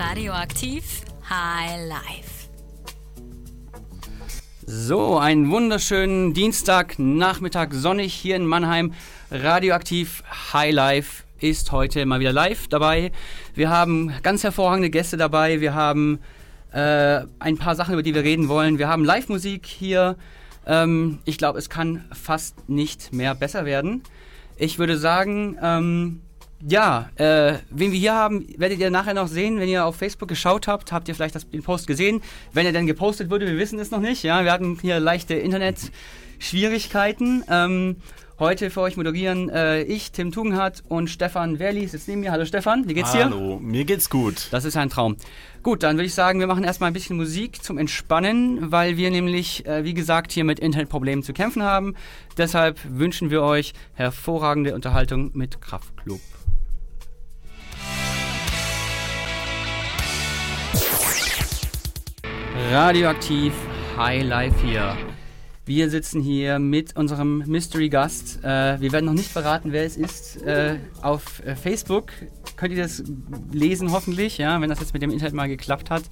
Radioaktiv High Life. So, einen wunderschönen Dienstagnachmittag, sonnig hier in Mannheim. Radioaktiv High Life ist heute mal wieder live dabei. Wir haben ganz hervorragende Gäste dabei. Wir haben äh, ein paar Sachen, über die wir reden wollen. Wir haben Live-Musik hier. Ähm, ich glaube, es kann fast nicht mehr besser werden. Ich würde sagen, ähm, ja, äh, wen wir hier haben, werdet ihr nachher noch sehen. Wenn ihr auf Facebook geschaut habt, habt ihr vielleicht das, den Post gesehen. Wenn er denn gepostet wurde, wir wissen es noch nicht. Ja, wir hatten hier leichte Internet-Schwierigkeiten. Ähm, Heute für euch moderieren äh, ich, Tim Tugendhat und Stefan Werli sitzt neben mir. Hallo Stefan, wie geht's dir? Hallo, mir geht's gut. Das ist ein Traum. Gut, dann würde ich sagen, wir machen erstmal ein bisschen Musik zum Entspannen, weil wir nämlich, äh, wie gesagt, hier mit Internetproblemen zu kämpfen haben. Deshalb wünschen wir euch hervorragende Unterhaltung mit Kraftklub. Radioaktiv High Life hier. Wir sitzen hier mit unserem Mystery-Gast. Äh, wir werden noch nicht verraten, wer es ist. Äh, auf äh, Facebook könnt ihr das lesen, hoffentlich, ja, wenn das jetzt mit dem Internet mal geklappt hat.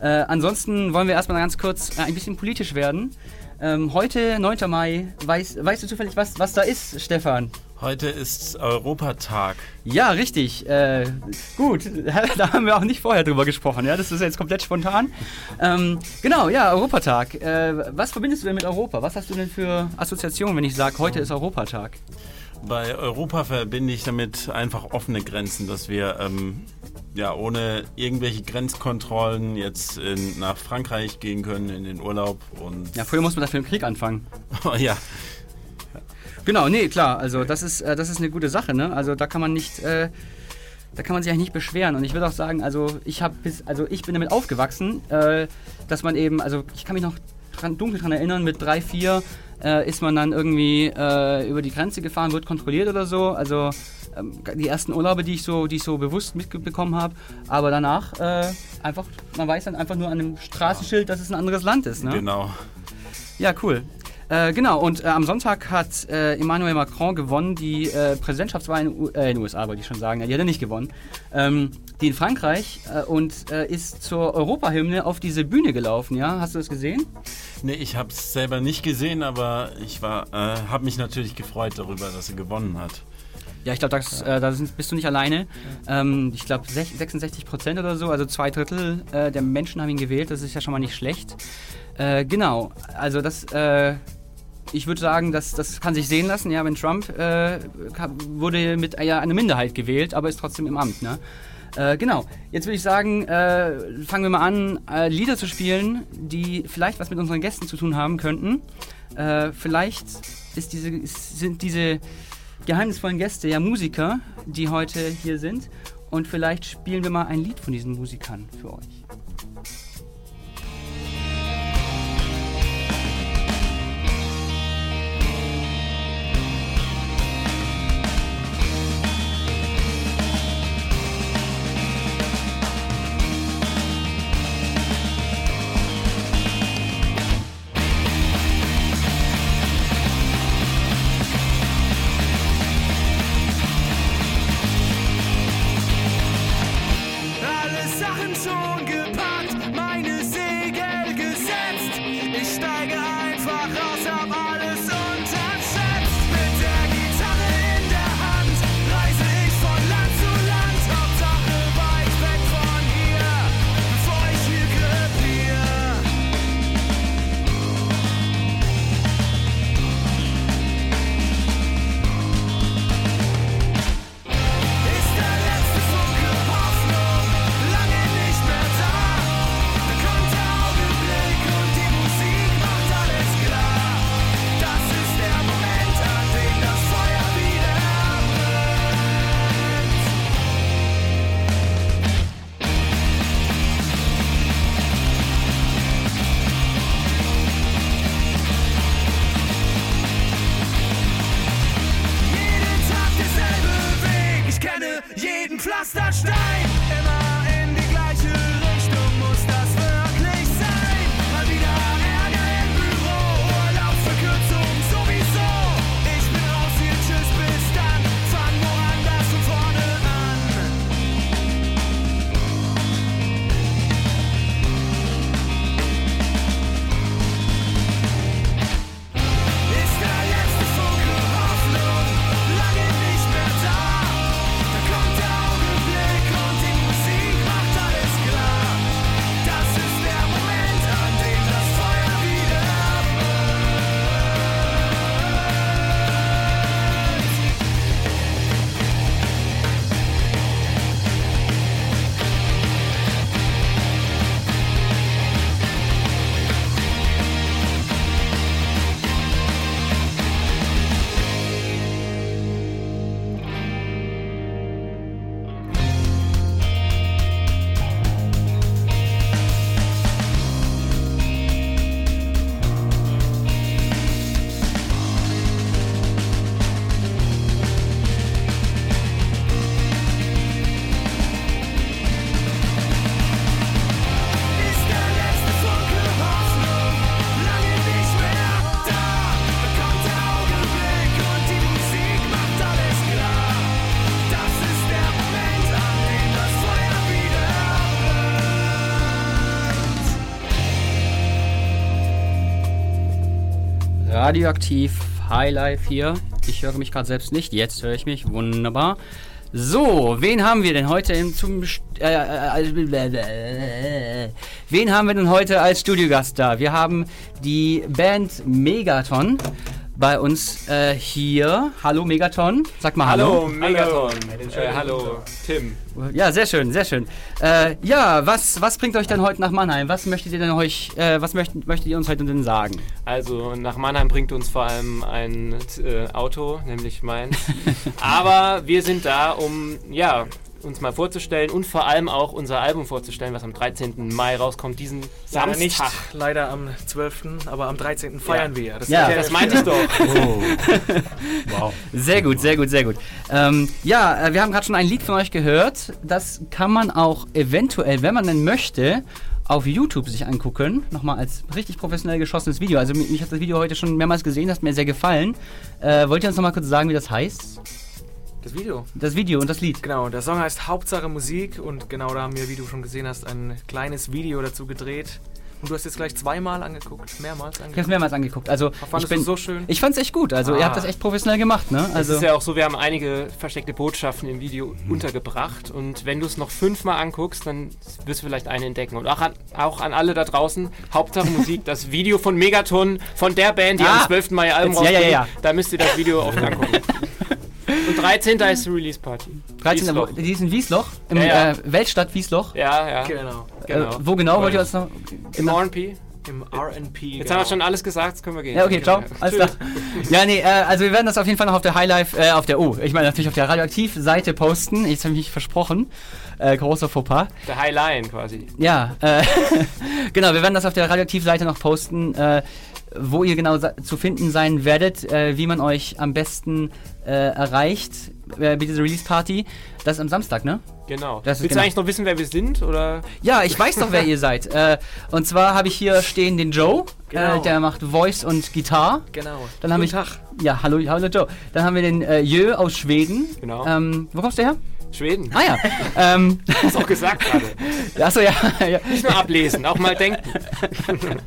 Äh, ansonsten wollen wir erstmal ganz kurz äh, ein bisschen politisch werden. Ähm, heute, 9. Mai, weiß, weißt du zufällig, was, was da ist, Stefan? Heute ist Europatag. Ja, richtig. Äh, gut, da haben wir auch nicht vorher drüber gesprochen. Ja, das ist jetzt komplett spontan. Ähm, genau, ja, Europatag. Äh, was verbindest du denn mit Europa? Was hast du denn für Assoziationen, wenn ich sage, heute ist Europatag? Bei Europa verbinde ich damit einfach offene Grenzen, dass wir ähm, ja ohne irgendwelche Grenzkontrollen jetzt in, nach Frankreich gehen können in den Urlaub und ja, früher muss man dafür im Krieg anfangen. ja, Genau, nee, klar. Also das ist, äh, das ist eine gute Sache, ne? Also da kann man nicht, äh, da kann man sich eigentlich nicht beschweren. Und ich würde auch sagen, also ich habe bis, also ich bin damit aufgewachsen, äh, dass man eben, also ich kann mich noch dran, dunkel daran erinnern, mit drei, vier äh, ist man dann irgendwie äh, über die Grenze gefahren, wird kontrolliert oder so. Also ähm, die ersten Urlaube, die ich so, die ich so bewusst mitbekommen habe. Aber danach äh, einfach, man weiß dann einfach nur an einem Straßenschild, dass es ein anderes Land ist. Ne? genau. Ja, cool. Äh, genau, und äh, am Sonntag hat äh, Emmanuel Macron gewonnen, die äh, Präsidentschaftswahl in, U äh, in den USA, wollte ich schon sagen. Ja, die hat er nicht gewonnen. Ähm, die in Frankreich und ist zur Europahymne auf diese Bühne gelaufen, ja? Hast du das gesehen? Nee, ich habe es selber nicht gesehen, aber ich war, habe mich natürlich gefreut darüber, dass er gewonnen hat. Ja, ich glaube, äh, da bist du nicht alleine. Ähm, ich glaube, 66 Prozent oder so, also zwei Drittel äh, der Menschen haben ihn gewählt. Das ist ja schon mal nicht schlecht. Äh, genau, also das ich würde sagen, das, das kann sich sehen lassen. Ja, wenn Trump äh, wurde mit ja, einer Minderheit gewählt, aber ist trotzdem im Amt. Ne? Äh, genau. Jetzt würde ich sagen, äh, fangen wir mal an, äh, Lieder zu spielen, die vielleicht was mit unseren Gästen zu tun haben könnten. Äh, vielleicht diese, sind diese geheimnisvollen Gäste ja Musiker, die heute hier sind. Und vielleicht spielen wir mal ein Lied von diesen Musikern für euch. Gangsterstadt. Radioaktiv Highlife hier. Ich höre mich gerade selbst nicht. Jetzt höre ich mich. Wunderbar. So, wen haben wir denn heute im, zum äh, äh, Wen haben wir denn heute als Studiogast da? Wir haben die Band Megaton bei uns äh, hier. Hallo Megaton. Sag mal hallo. Hallo, Megaton. Äh, hallo, Tim. Ja, sehr schön, sehr schön. Äh, ja, was, was bringt euch denn heute nach Mannheim? Was möchtet ihr denn euch, äh, was möchtet, möchtet ihr uns heute denn sagen? Also nach Mannheim bringt uns vor allem ein äh, Auto, nämlich meins. Aber wir sind da, um ja uns mal vorzustellen und vor allem auch unser Album vorzustellen, was am 13. Mai rauskommt, diesen Leider Samstag. nicht, leider am 12., aber am 13. feiern wir. Das Ja. Das meinte ich doch. Oh. wow. Sehr gut, sehr gut, sehr gut. Ähm, ja, äh, wir haben gerade schon ein Lied von euch gehört. Das kann man auch eventuell, wenn man denn möchte, auf YouTube sich angucken. Nochmal als richtig professionell geschossenes Video. Also mi- mich hat das Video heute schon mehrmals gesehen, das hat mir sehr gefallen. Äh, wollt ihr uns nochmal kurz sagen, wie das heißt? Das Video. Das Video und das Lied. Genau, der Song heißt Hauptsache Musik und genau da haben wir, wie du schon gesehen hast, ein kleines Video dazu gedreht. Und du hast jetzt gleich zweimal angeguckt, mehrmals Ich habe es angeguckt. mehrmals angeguckt. Also ich bin, so schön? ich fand's echt gut. Also ihr Ah. habt das echt professionell gemacht, ne? Es Also ist ja auch so, wir haben einige versteckte Botschaften im Video untergebracht und wenn du es noch fünfmal anguckst, dann wirst du vielleicht eine entdecken. Und auch an, auch an alle da draußen, Hauptsache Musik, das Video von Megaton, von der Band, die Ah, am 12. Mai ihr Album jetzt- ja, ja, rausbringt, ja. da müsst ihr das Video oft angucken. Und 13. ist die Release Party. 13. Wiesloch. Die ist in Wiesloch, im Ja, ja. Äh, Weltstadt Wiesloch. Ja, ja. Genau. Genau. Äh, wo genau wollt ihr uns noch? Im R&P. Im RP. Jetzt haben wir schon alles gesagt, jetzt können wir gehen. Ja, okay, ciao. Alles klar. Ja, nee, äh, also wir werden das auf jeden Fall noch auf der Highlife, äh, auf der, oh, ich meine natürlich auf der Radioaktiv-Seite posten. Jetzt habe ich mich versprochen. Äh, großer Fauxpas. Der High Line quasi. Ja, äh, genau, wir werden das auf der Radioaktiv-Seite noch posten, äh, wo ihr genau zu finden sein werdet, äh, wie man euch am besten äh, erreicht äh, bei dieser Release-Party. Das ist am Samstag, ne? Genau. Das Willst genau. du eigentlich noch wissen, wer wir sind? Oder? Ja, ich weiß doch, wer ihr seid. Äh, und zwar habe ich hier stehen den Joe, Genau. äh, der macht Voice und Gitarre. Genau. Dann habe ich. Guten Tag. Ja, hallo, hallo Joe. Dann haben wir den äh, Jö aus Schweden. Genau. Ähm, wo kommst du her? Schweden. Ah ja. ähm, Hast auch gesagt gerade. achso, ja, ja. Nicht nur ablesen, auch mal denken.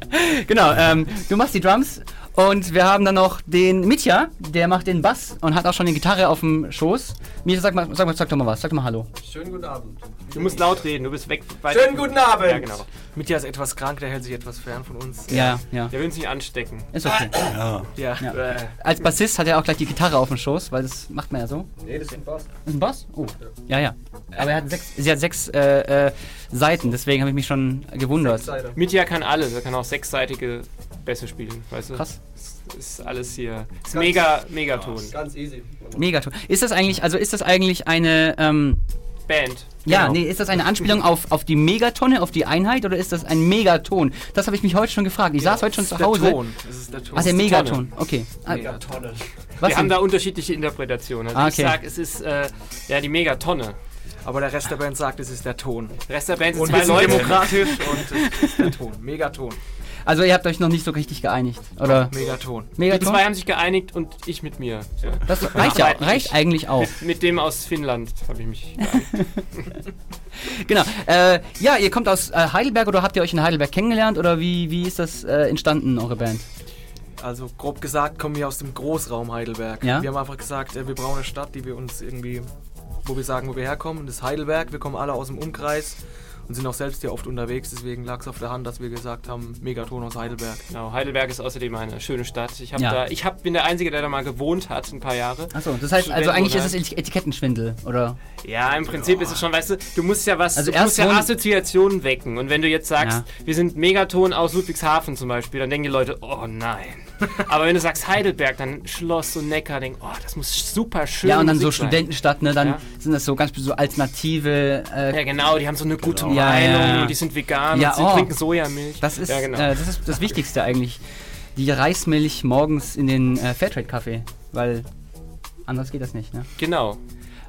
Genau, ähm, du machst die Drums und wir haben dann noch den Mitya, der macht den Bass und hat auch schon die Gitarre auf dem Schoß. Mitya, sag mal, sag mal, sag doch mal was, sag doch mal Hallo. Schönen guten Abend. Du musst laut reden, du bist weg. weit- Schönen guten Abend. Ja, genau. Mitya ist etwas krank, der hält sich etwas fern von uns. Ja, ja, Der will uns nicht anstecken. ist okay. Ja. Ja. Ja. Äh, Als Bassist hat er auch gleich die Gitarre auf dem Schoß, weil das macht man ja so. Nee, das ist ein Bass. Ist ein Bass? Oh. Ja, ja. Aber er hat sechs, sie hat sechs äh, äh, Seiten, deswegen habe ich mich schon gewundert. Mitya kann alles, er kann auch sechsseitige Bässe spielen, weißt du? Krass. Das ist alles hier. Ist mega, Megaton. Ganz easy. Megaton. Ist das eigentlich, also ist das eigentlich eine, ähm, Band. ja, Genau. nee, ist das eine Anspielung auf, auf die Megatonne, auf die Einheit oder ist das ein Megaton? Das habe ich mich heute schon gefragt. Ich saß heute schon zu ist der Hause. Ton. Das ist der Ton. Ah, der Megaton. Okay. Ah, Mega Tonne. was Wir haben denn? da unterschiedliche Interpretationen. Also Ah, ich okay. sag, es ist äh, ja die Megatonne. Aber der Rest der Band sagt, es ist der Ton. Der Rest der Band sind Und zwei Leute. demokratisch und es ist der Ton. Megaton. Also ihr habt euch noch nicht so richtig geeinigt, oder? Megaton. Die Megaton? zwei haben sich geeinigt und ich mit mir. Ja. Das reicht ja, reicht eigentlich auch. Mit dem aus Finnland habe ich mich geeinigt. Genau. Äh, ja, ihr kommt aus äh, Heidelberg oder habt ihr euch in Heidelberg kennengelernt oder wie, wie ist das äh, entstanden, eure Band? Also grob gesagt kommen wir aus dem Großraum Heidelberg. Ja. Wir haben einfach gesagt, äh, wir brauchen eine Stadt, die wir uns irgendwie, wo wir sagen, wo wir herkommen. Das ist Heidelberg. Wir kommen alle aus dem Umkreis und sind auch selbst hier oft unterwegs. Deswegen lag es auf der Hand, dass wir gesagt haben, Megaton aus Heidelberg. Genau, Heidelberg ist außerdem eine schöne Stadt. Ich, hab Ja. da, ich hab, bin der Einzige, der da mal gewohnt hat, ein paar Jahre. Achso, das heißt, also eigentlich ist es Etikettenschwindel, oder? Ja, im Prinzip ist es schon, weißt du, du musst ja was, Also du musst ja Assoziationen wecken. Und wenn du jetzt sagst, Ja. wir sind Megaton aus Ludwigshafen zum Beispiel, dann denken die Leute, oh nein. Aber wenn du sagst Heidelberg, dann Schloss und Neckar, denken, oh, das muss super schön Ja, und dann Musik so sein. Studentenstadt, ne? Dann Ja. sind das so ganz so alternative. Äh, Ja, genau, die haben so eine gute Genau. Ja, ja. und die sind vegan Ja, und sie oh. trinken Sojamilch. Das ist, genau. äh, das ist das Wichtigste eigentlich. Die Reismilch morgens in den äh, Fairtrade-Kaffee, weil anders geht das nicht, ne? genau.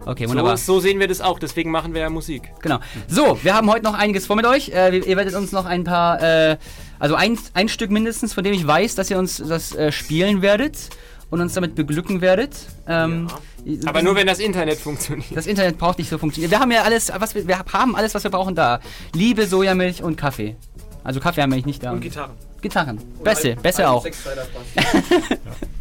Okay, So, wunderbar. so sehen wir das auch, deswegen machen wir ja Musik. Genau. So, wir haben heute noch einiges vor mit euch. Äh, ihr werdet uns noch ein paar, äh, also ein, ein Stück mindestens, von dem ich weiß, dass ihr uns das äh, spielen werdet und uns damit beglücken werdet. Ähm, Aber nur wenn das Internet funktioniert. Das Internet braucht nicht so funktionieren. Wir haben ja alles, was wir, wir haben alles, was wir brauchen da. Liebe, Sojamilch und Kaffee. Also Kaffee haben wir eigentlich nicht da. Und Gitarren. Gitarren. Bässe, Bässe auch.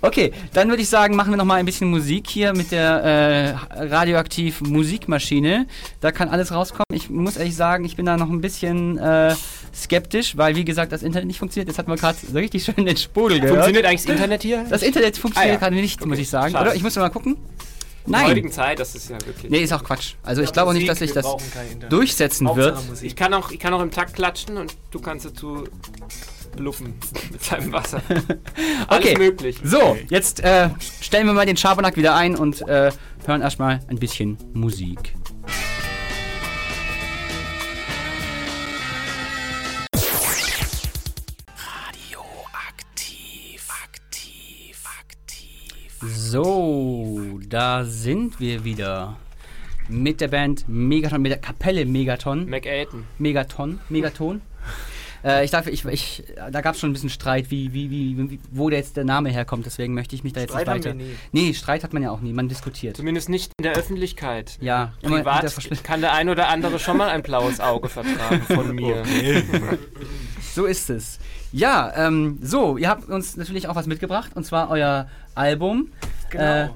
Okay, dann würde ich sagen, machen wir noch mal ein bisschen Musik hier mit der äh, radioaktiv Musikmaschine. Da kann alles rauskommen. Ich muss ehrlich sagen, ich bin da noch ein bisschen äh, skeptisch, weil wie gesagt, das Internet nicht funktioniert. Jetzt hatten wir gerade so richtig schön den Sprudel gehört. Funktioniert eigentlich das Internet hier? Das Internet funktioniert Ah, ja. gerade nicht, muss ich sagen. schade. Oder? Ich muss mal gucken. In der heutigen Nein. Zeit, das ist ja wirklich. Nee, ist auch Quatsch. Also ich glaube auch nicht, dass sich das durchsetzen wird. Musik. Ich kann, auch, ich kann auch im Takt klatschen und du kannst dazu bluffen mit seinem Wasser. Alles Okay. möglich. So, jetzt äh, stellen wir mal den Schabernack wieder ein und äh, hören erstmal ein bisschen Musik. So, da sind wir wieder. Mit der Band Megaton, mit der Kapelle Megaton. McAten. Megaton, Megaton. Äh, ich dachte, ich, ich, da gab es schon ein bisschen Streit, wie, wie, wie, wo der jetzt der Name herkommt. Deswegen möchte ich mich da jetzt Streit nicht haben weiter. wir nie. Nee, Streit hat man ja auch nie. Man diskutiert. Zumindest nicht in der Öffentlichkeit. Ja, Privat kann der ein oder andere schon mal ein blaues Auge vertragen von mir. So ist es. Ja, ähm, so, ihr habt uns natürlich auch was mitgebracht und zwar euer Album. Genau. Äh,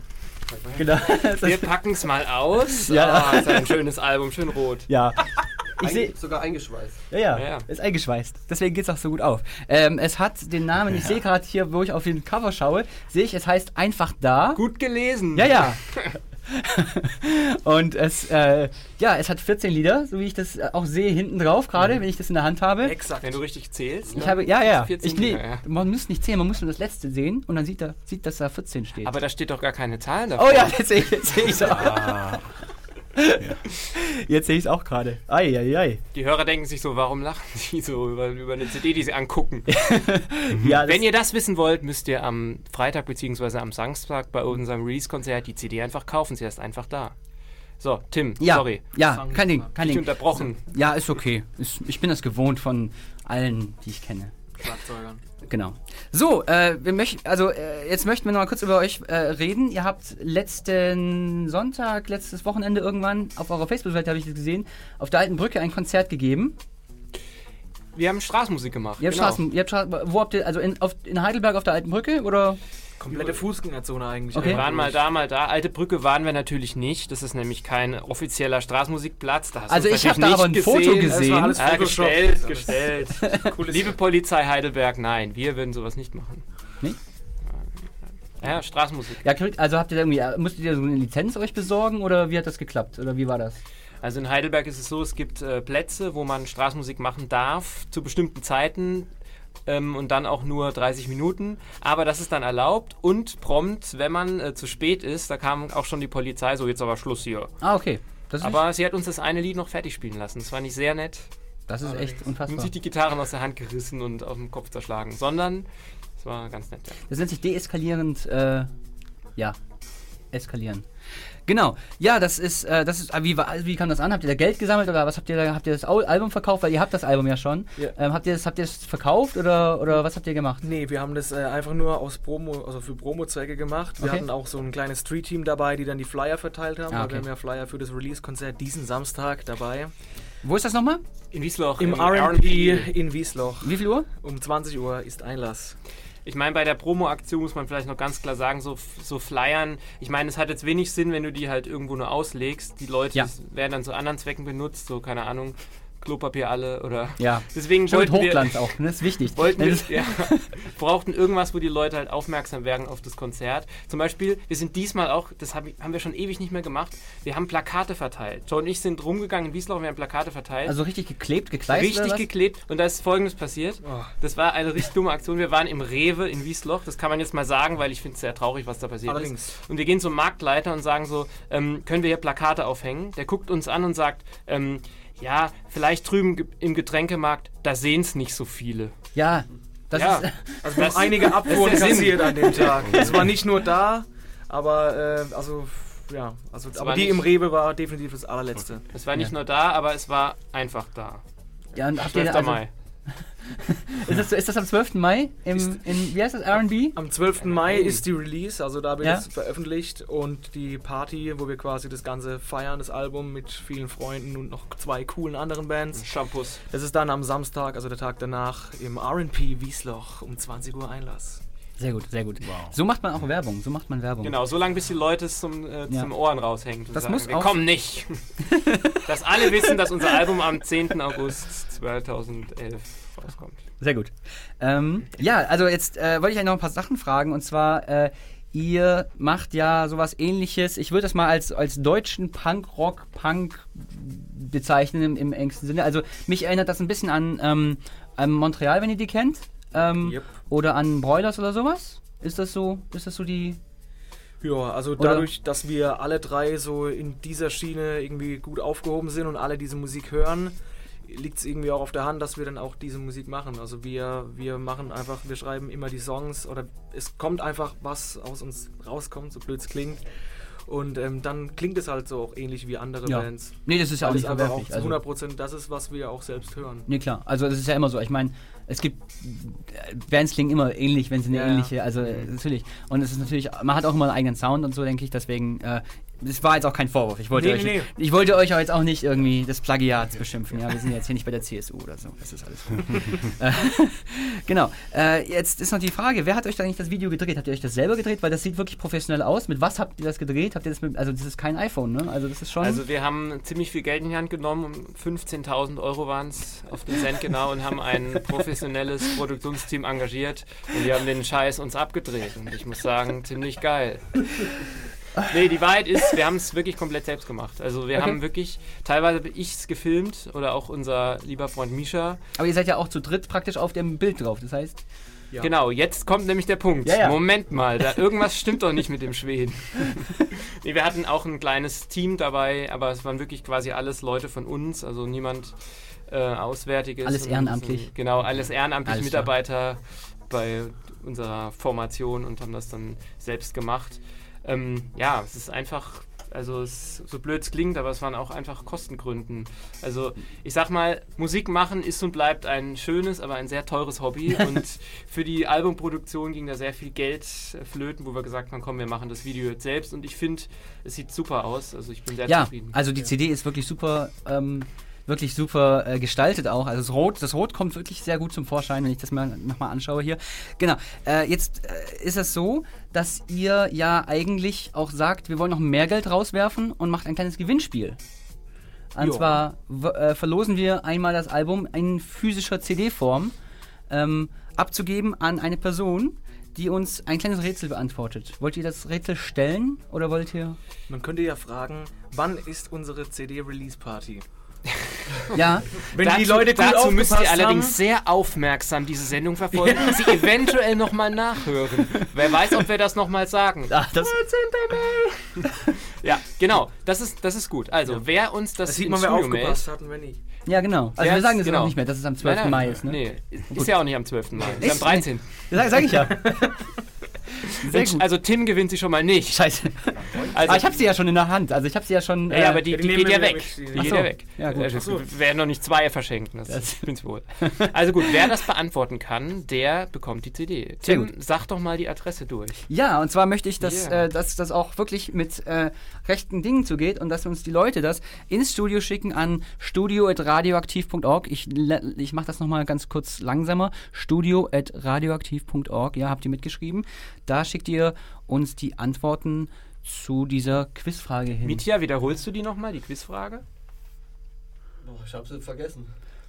genau. Wir packen es mal aus. Ja. Ah, ist ein schönes Album, schön rot. ja. Ich sehe, sogar eingeschweißt. ja, ja, Ja, ja. ist eingeschweißt. Deswegen geht es auch so gut auf. Ähm, es hat den Namen, ich sehe gerade hier, wo ich auf den Cover schaue, sehe ich, es heißt einfach da. Gut gelesen. Ja, ja. Und es, äh, ja, es hat 14 Lieder, so wie ich das äh, auch sehe hinten drauf gerade, wenn ich das in der Hand habe. Exakt. Wenn du richtig zählst. Ich ne? habe, ja, ja. 14 Ich, nee, Lieder, ja. Man muss nicht zählen, man muss nur das letzte sehen und dann sieht, er, sieht dass da 14 steht. Aber da steht doch gar keine Zahl davor. oh ja, jetzt sehe ich jetzt sehe auch. Ah, Jetzt sehe ich es auch gerade. Eieiei. Die Hörer denken sich so, warum lachen die so über, über eine CD, die sie angucken? Ja, Wenn ihr das wissen wollt, müsst ihr am Freitag bzw. am Samstag bei unserem Release-Konzert die CD einfach kaufen. Sie ist einfach da. So, Tim, ja, sorry. Ja, kein Ding, kein Ich Ding. unterbrochen. Ja, ist okay. Ist, ich bin das gewohnt von allen, die ich kenne. Schlagzeugern. Genau. So, äh, wir möchten, also äh, jetzt möchten wir noch mal kurz über euch äh, reden. Ihr habt letzten Sonntag, letztes Wochenende irgendwann auf eurer Facebook-Seite habe ich das gesehen, auf der Alten Brücke ein Konzert gegeben. Wir haben Straßenmusik gemacht. Ihr habt genau. Straßen, ihr habt Straßen, wo habt ihr, also in, auf, in Heidelberg auf der Alten Brücke oder? Komplette Fußgängerzone eigentlich. Okay. Wir waren mal da, mal da. Alte Brücke waren wir natürlich nicht. Das ist nämlich kein offizieller Straßenmusikplatz. Da hast Also du ich habe da aber ein Foto Das war gesehen. alles Ah, gestellt, gestellt. Liebe Polizei Heidelberg, nein, wir würden sowas nicht machen. Nee? Ja, Straßenmusik. Ja, also habt ihr da irgendwie, äh, musstet ihr so eine Lizenz euch besorgen oder wie hat das geklappt? Oder wie war das? Also in Heidelberg ist es so, es gibt äh, Plätze, wo man Straßenmusik machen darf, zu bestimmten Zeiten ähm, und dann auch nur 30 Minuten. Aber das ist dann erlaubt und prompt, wenn man äh, zu spät ist, da kam auch schon die Polizei, so jetzt aber Schluss hier. Ah, okay. Aber sie hat uns das eine Lied noch fertig spielen lassen. Das war nicht sehr nett. das ist echt Und unfassbar. sich die Gitarren aus der Hand gerissen und auf dem Kopf zerschlagen, sondern es war ganz nett. Ja. Das nennt sich deeskalierend, äh, ja, eskalieren. Genau. Ja, das ist, äh, das ist, ah, wie, wie kam das an? Habt ihr da Geld gesammelt oder was habt ihr da, habt ihr das Album verkauft? Weil ihr habt das Album ja schon. Ja. Ähm, habt ihr das, habt ihr das verkauft oder, oder was habt ihr gemacht? Nee, wir haben das äh, einfach nur aus Promo, also für Promo-Zwecke gemacht. Wir Okay. hatten auch so ein kleines Street-Team dabei, die dann die Flyer verteilt haben. Ah, okay. Wir haben ja Flyer für das Release-Konzert diesen Samstag dabei. Wo ist das nochmal? In Wiesloch. Im R&B in Wiesloch. Wie viel Uhr? Um 20 Uhr ist Einlass. Ich meine, bei der Promo-Aktion muss man vielleicht noch ganz klar sagen, so, so Flyern, ich meine, es hat jetzt wenig Sinn, wenn du die halt irgendwo nur auslegst. Die Leute Ja. werden dann zu anderen Zwecken benutzt, so, keine Ahnung, Klopapier alle oder... Ja. Deswegen mit wollten wir, Hochglanz auch, ne? das ist wichtig. wollten wir, ja, brauchten irgendwas, wo die Leute halt aufmerksam werden auf das Konzert. Zum Beispiel, wir sind diesmal auch, das hab ich, haben wir schon ewig nicht mehr gemacht, wir haben Plakate verteilt. Joe und ich sind rumgegangen in Wiesloch und wir haben Plakate verteilt. Also richtig geklebt, gekleist oder Richtig geklebt und da ist folgendes passiert. Oh. Das war eine richtig dumme Aktion. Wir waren im Rewe in Wiesloch, das kann man jetzt mal sagen, weil ich finde es sehr traurig, was da passiert Allerdings. ist. Und wir gehen zum Marktleiter und sagen so, ähm, können wir hier Plakate aufhängen? Der guckt uns an und sagt, ähm, ja, vielleicht drüben im Getränkemarkt, da sehen es nicht so viele. Ja, das Ja. ist, Also wir haben einige Abfuhren kassiert an dem Tag. Es war nicht nur da, aber äh, also ja, also aber war die nicht- im Rewe war definitiv das allerletzte. Es war nicht Ja. nur da, aber es war einfach da. ja, und habt 12. ihr, also, Mai. ist, das, ist das am 12. Mai? Im, in, wie heißt das? RB? Am 12. Mai ist die Release, also da wird Ja. es veröffentlicht und die Party, wo wir quasi das Ganze feiern, das Album mit vielen Freunden und noch zwei coolen anderen Bands. Shampoos. Das ist dann am Samstag, also der Tag danach, im RP Wiesloch um 20 Uhr Einlass. Sehr gut, sehr gut. So macht man auch Werbung. So macht man Werbung. Genau, so lange bis die Leute es zum, äh, Ja. zum Ohren raushängen. Das sagen, muss wir kommen nicht. dass alle wissen, dass unser Album am 10. August 2011 rauskommt. Sehr gut. Ähm, ja, also jetzt äh, wollte ich euch noch ein paar Sachen fragen. Und zwar, äh, ihr macht ja sowas ähnliches. Ich würde das mal als, als deutschen Punk-Rock-Punk bezeichnen im, im engsten Sinne. Also mich erinnert das ein bisschen an, ähm, an Montreal, wenn ihr die kennt. Ähm, Yep. Oder an Broilers oder sowas. Ist das so, ist das so die... Ja, also Oder- dadurch, dass wir alle drei so in dieser Schiene irgendwie gut aufgehoben sind und alle diese Musik hören, liegt es irgendwie auch auf der Hand, dass wir dann auch diese Musik machen. Also wir, wir machen einfach, wir schreiben immer die Songs oder es kommt einfach was aus uns rauskommt, so blöd es klingt. Und ähm, dann klingt es halt so auch ähnlich wie andere Ja. Bands. Nee, das ist ja auch nicht einfach auch zu Also, 100% das ist, was wir auch selbst hören. nee, klar. Also das ist ja immer so. Ich meine, es gibt... Bands klingen immer ähnlich, wenn sie eine Ja, ja. ähnliche... Also äh, natürlich. Und es ist natürlich... Man hat auch immer einen eigenen Sound und so, denke ich. Deswegen... Äh, das war jetzt auch kein Vorwurf. Ich wollte, Nee, euch, nee, ich wollte euch jetzt auch nicht irgendwie des Plagiats beschimpfen. Ja, wir sind jetzt hier nicht bei der CSU oder so. Das ist alles gut. Äh, genau. Äh, jetzt ist noch die Frage, wer hat euch da eigentlich das Video gedreht? Habt ihr euch das selber gedreht? Weil das sieht wirklich professionell aus. Mit was habt ihr das gedreht? Habt ihr das mit, also das ist kein iPhone, ne? Also das ist schon... Also wir haben ziemlich viel Geld in die Hand genommen, um 15.000 Euro waren es auf den Cent genau und haben ein professionelles Produktionsteam engagiert und die haben den Scheiß uns abgedreht und ich muss sagen, ziemlich geil. Nee, die Wahrheit ist, wir haben es wirklich komplett selbst gemacht. Also wir Okay. haben wirklich, teilweise habe ich es gefilmt oder auch unser lieber Freund Misha. aber ihr seid ja auch zu dritt praktisch auf dem Bild drauf. Das heißt... Ja. Genau, jetzt kommt nämlich der Punkt. Ja, ja. Moment mal, da irgendwas stimmt doch nicht mit dem Schweden. nee, wir hatten auch ein kleines Team dabei, aber es waren wirklich quasi alles Leute von uns, also niemand äh, Auswärtiges. Alles ehrenamtlich. sind- Genau, alles ehrenamtlich Alles. Mitarbeiter bei unserer Formation und haben das dann selbst gemacht. Ähm, ja, es ist einfach, also es, so blöd es klingt, aber es waren auch einfach Kostengründen. Also ich sag mal, Musik machen ist und bleibt ein schönes, aber ein sehr teures Hobby und für die Albumproduktion ging da sehr viel Geld äh, flöten, wo wir gesagt haben, komm, wir machen das Video jetzt selbst und ich finde, es sieht super aus, also ich bin sehr Ja, zufrieden. also die CD ist wirklich super, ähm, wirklich super äh, gestaltet auch. Also das Rot, das Rot kommt wirklich sehr gut zum Vorschein, wenn ich das mal nochmal anschaue hier. Genau. Äh, jetzt äh, ist es so, dass ihr ja eigentlich auch sagt, wir wollen noch mehr Geld rauswerfen und macht ein kleines Gewinnspiel. Und Jo. zwar äh, verlosen wir einmal das Album in physischer CD-Form ähm, abzugeben an eine Person, die uns ein kleines Rätsel beantwortet. Wollt ihr das Rätsel stellen oder wollt ihr? Man könnte ja fragen, wann ist unsere CD-Release-Party? Ja, Wenn dazu, die Leute gut dazu müsst ihr allerdings haben, sehr aufmerksam diese Sendung verfolgen und sie eventuell nochmal nachhören. Wer weiß, ob wir das nochmal sagen. Ah, das, Ja, genau. Das ist, das ist gut. Also, wer uns das da sieht man, wer Studio aufgepasst hat und wer nicht. ja, genau. Also Ja, wir sagen das genau. noch nicht mehr, dass es am 12. Nein, nein, Mai ist. Ne? Nee, ist ja auch nicht am 12. Mai. Ist am Ist- 13. Sag, sag ich ja. Gut. Also, Tim gewinnt sie schon mal nicht. Scheiße. Also, Aber ich habe sie ja schon in der Hand. Also ich habe sie ja schon. Ja, ja, äh, aber die, Ja, die geht ja weg. die- geht so. ja weg. Ja, gut. Also, werden noch nicht zwei verschenken. Das, Das- das wohl. Also gut, wer das beantworten kann, der bekommt die CD. Tim, sag doch mal die Adresse durch. Ja, und zwar möchte ich, dass, Yeah. äh, dass das auch wirklich mit äh, rechten Dingen zugeht und dass uns die Leute das ins Studio schicken an studio.radioaktiv.org. Ich, ich mache das nochmal ganz kurz langsamer. studio.radioaktiv.org. Ja, habt ihr mitgeschrieben. Da schickt ihr uns die Antworten zu dieser Quizfrage hin. Mitya, wiederholst du die nochmal, die Quizfrage? Boah, ich hab's jetzt vergessen.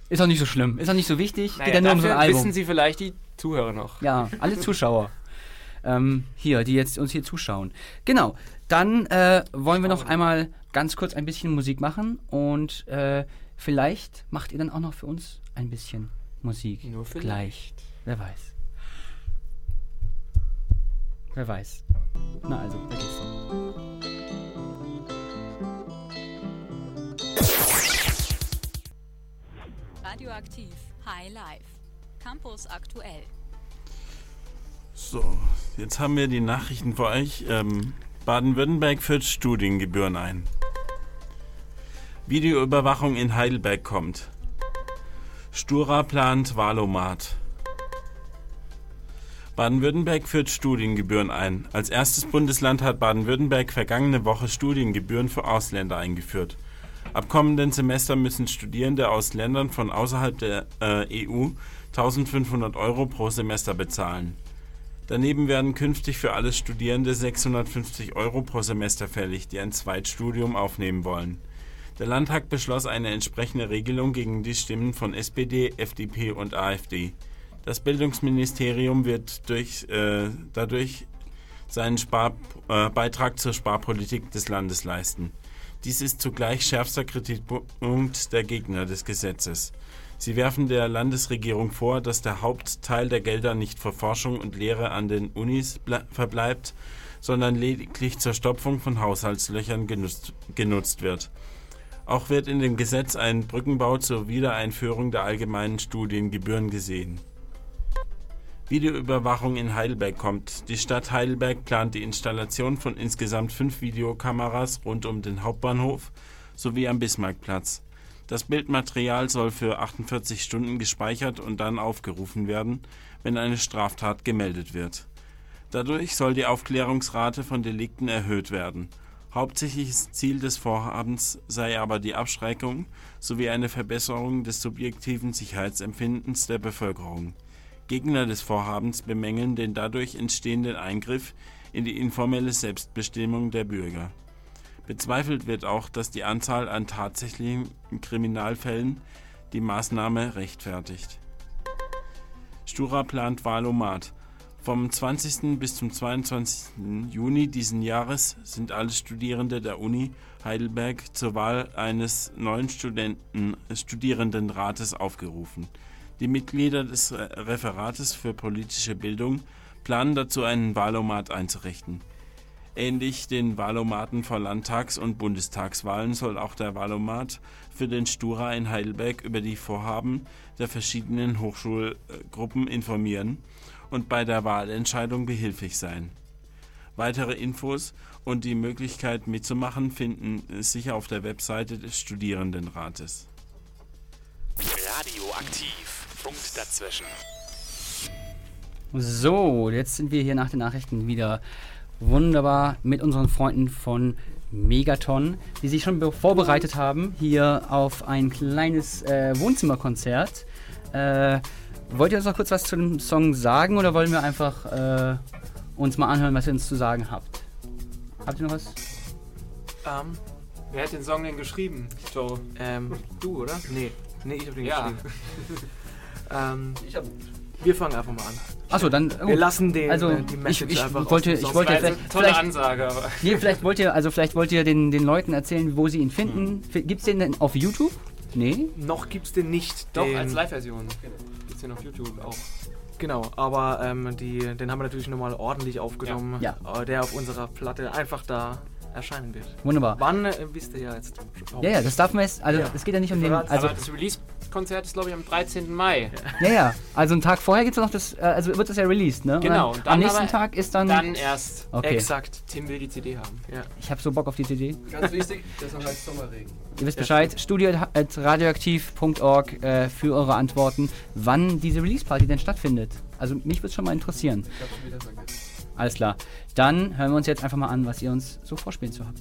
Ist auch nicht so schlimm. Ist auch nicht so wichtig. Naja, Geht ja nur um so ein dafür Album. wissen sie vielleicht die Zuhörer noch. Ja, alle Zuschauer. ähm, hier, die jetzt uns hier zuschauen. Genau. Dann äh, wollen wir noch einmal ganz kurz ein bisschen Musik machen und äh, vielleicht macht ihr dann auch noch für uns ein bisschen Musik. Nur vielleicht. Gleich. Wer weiß. Wer weiß. Na also, da geht's doch. Radioaktiv High Life. Campus aktuell. So, jetzt haben wir die Nachrichten für euch. Ähm, Baden-Württemberg führt Studiengebühren ein. Videoüberwachung in Heidelberg kommt. Stura plant Wahlomat. Baden-Württemberg führt Studiengebühren ein. Als erstes Bundesland hat Baden-Württemberg vergangene Woche Studiengebühren für Ausländer eingeführt. Ab kommenden Semester müssen Studierende aus Ländern von außerhalb der äh, EU 1500 Euro pro Semester bezahlen. Daneben werden künftig für alle Studierende 650 Euro pro Semester fällig, die ein Zweitstudium aufnehmen wollen. Der Landtag beschloss eine entsprechende Regelung gegen die Stimmen von SPD, FDP und AfD. Das Bildungsministerium wird durch, äh, dadurch seinen Spar äh, Beitrag zur Sparpolitik des Landes leisten. Dies ist zugleich schärfster Kritikpunkt der Gegner des Gesetzes. Sie werfen der Landesregierung vor, dass der Hauptteil der Gelder nicht für Forschung und Lehre an den Unis verbleibt, sondern lediglich zur Stopfung von Haushaltslöchern genutzt, genutzt wird. Auch wird in dem Gesetz ein Brückenbau zur Wiedereinführung der allgemeinen Studiengebühren gesehen. Videoüberwachung in Heidelberg kommt. Die Stadt Heidelberg plant die Installation von insgesamt fünf Videokameras rund um den Hauptbahnhof sowie am Bismarckplatz. Das Bildmaterial soll für 48 Stunden gespeichert und dann aufgerufen werden, wenn eine Straftat gemeldet wird. Dadurch soll die Aufklärungsrate von Delikten erhöht werden. Hauptsächliches Ziel des Vorhabens sei aber die Abschreckung sowie eine Verbesserung des subjektiven Sicherheitsempfindens der Bevölkerung. Gegner des Vorhabens bemängeln den dadurch entstehenden Eingriff in die informelle Selbstbestimmung der Bürger. Bezweifelt wird auch, dass die Anzahl an tatsächlichen Kriminalfällen die Maßnahme rechtfertigt. Stura plant Wahlomat. Vom 20. bis zum 22. Juni diesen Jahres sind alle Studierende der Uni Heidelberg zur Wahl eines neuen Studenten, Studierendenrates aufgerufen. Die Mitglieder des Referates für politische Bildung planen dazu einen Wahlomat einzurichten. Ähnlich den Wahlomaten vor Landtags- und Bundestagswahlen soll auch der Wahlomat für den Stura in Heidelberg über die Vorhaben der verschiedenen Hochschulgruppen informieren und bei der Wahlentscheidung behilflich sein. Weitere Infos und die Möglichkeit mitzumachen finden sich auf der Webseite des Studierendenrates. Radioaktiv. Punkt dazwischen. So, jetzt sind wir hier nach den Nachrichten wieder wunderbar mit unseren Freunden von Megaton, die sich schon vorbereitet haben hier auf ein kleines äh, Wohnzimmerkonzert. Äh, wollt ihr uns noch kurz was zu dem Song sagen oder wollen wir einfach äh, uns mal anhören, was ihr uns zu sagen habt? Habt ihr noch was? Ähm, Wer hat den Song denn geschrieben, Joe? ähm, du, oder? Nee, nee, ich hab den Ja. geschrieben. ähm, Ich hab. wir fangen einfach mal an. Achso, dann. Wir lassen den, Also, äh, die ich- Message ich einfach wollte- ich wollte war vielleicht- tolle vielleicht- Ansage, aber Nee, vielleicht wollt ihr, also vielleicht wollt ihr den, den Leuten erzählen, wo sie ihn finden. F- Gibt's den denn auf YouTube? Nee? Noch gibt's den nicht. doch den, als Live-Version. Gibt's den auf YouTube auch. Genau, aber ähm, die, den haben wir natürlich nochmal ordentlich aufgenommen, Ja. äh, der auf unserer Platte einfach da erscheinen wird. Wunderbar. Wann, äh, wisst ihr ja jetzt. Ja, ja, das darf man jetzt, also Ja. es geht ja nicht um den, also, aber das Release-Konzert ist, glaube ich, am 13. Mai. ja, ja, also einen Tag vorher gibt's noch das, äh, also wird das ja released, ne? Genau, Und und dann, am dann nächsten Tag ist dann, Dann erst. okay, Exakt. Tim will die CD haben. Ja. ich habe so Bock auf die CD. Ganz wichtig, der Song heißt Sommerregen. Ihr wisst Bescheid, studio.radioaktiv.org äh, für eure Antworten, wann diese Release-Party denn stattfindet. Also mich würde schon mal interessieren. Ich hab's schon wieder vergessen. Alles klar. Dann hören wir uns jetzt einfach mal an, was ihr uns so vorspielen zu habt.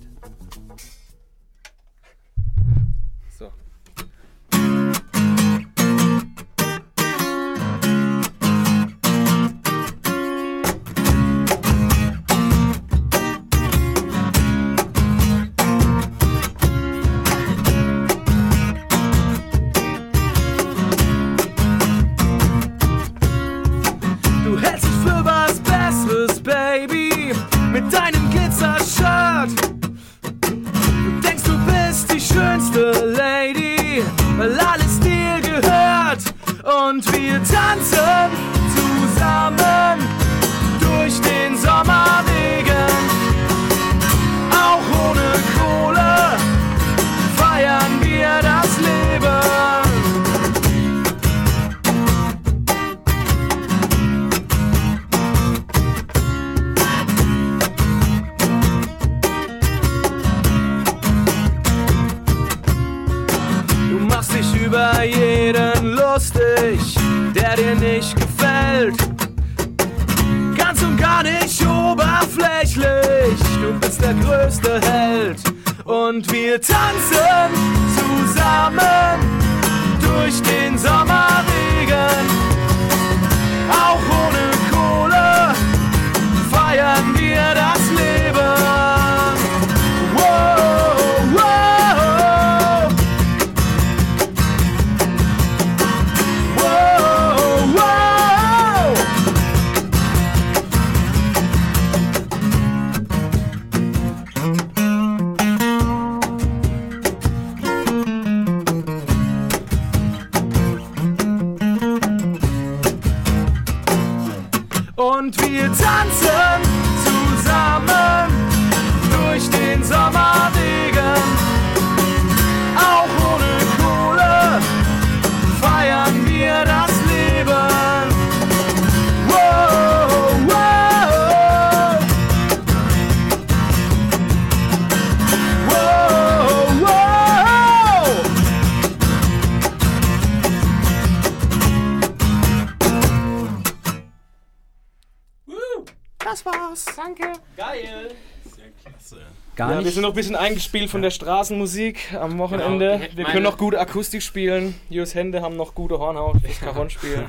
Sind noch ein bisschen eingespielt von der Straßenmusik am Wochenende. Genau. Wir können noch gut Akustik spielen. Jus Hände haben noch gute Hornhaut fürs Cajon spielen.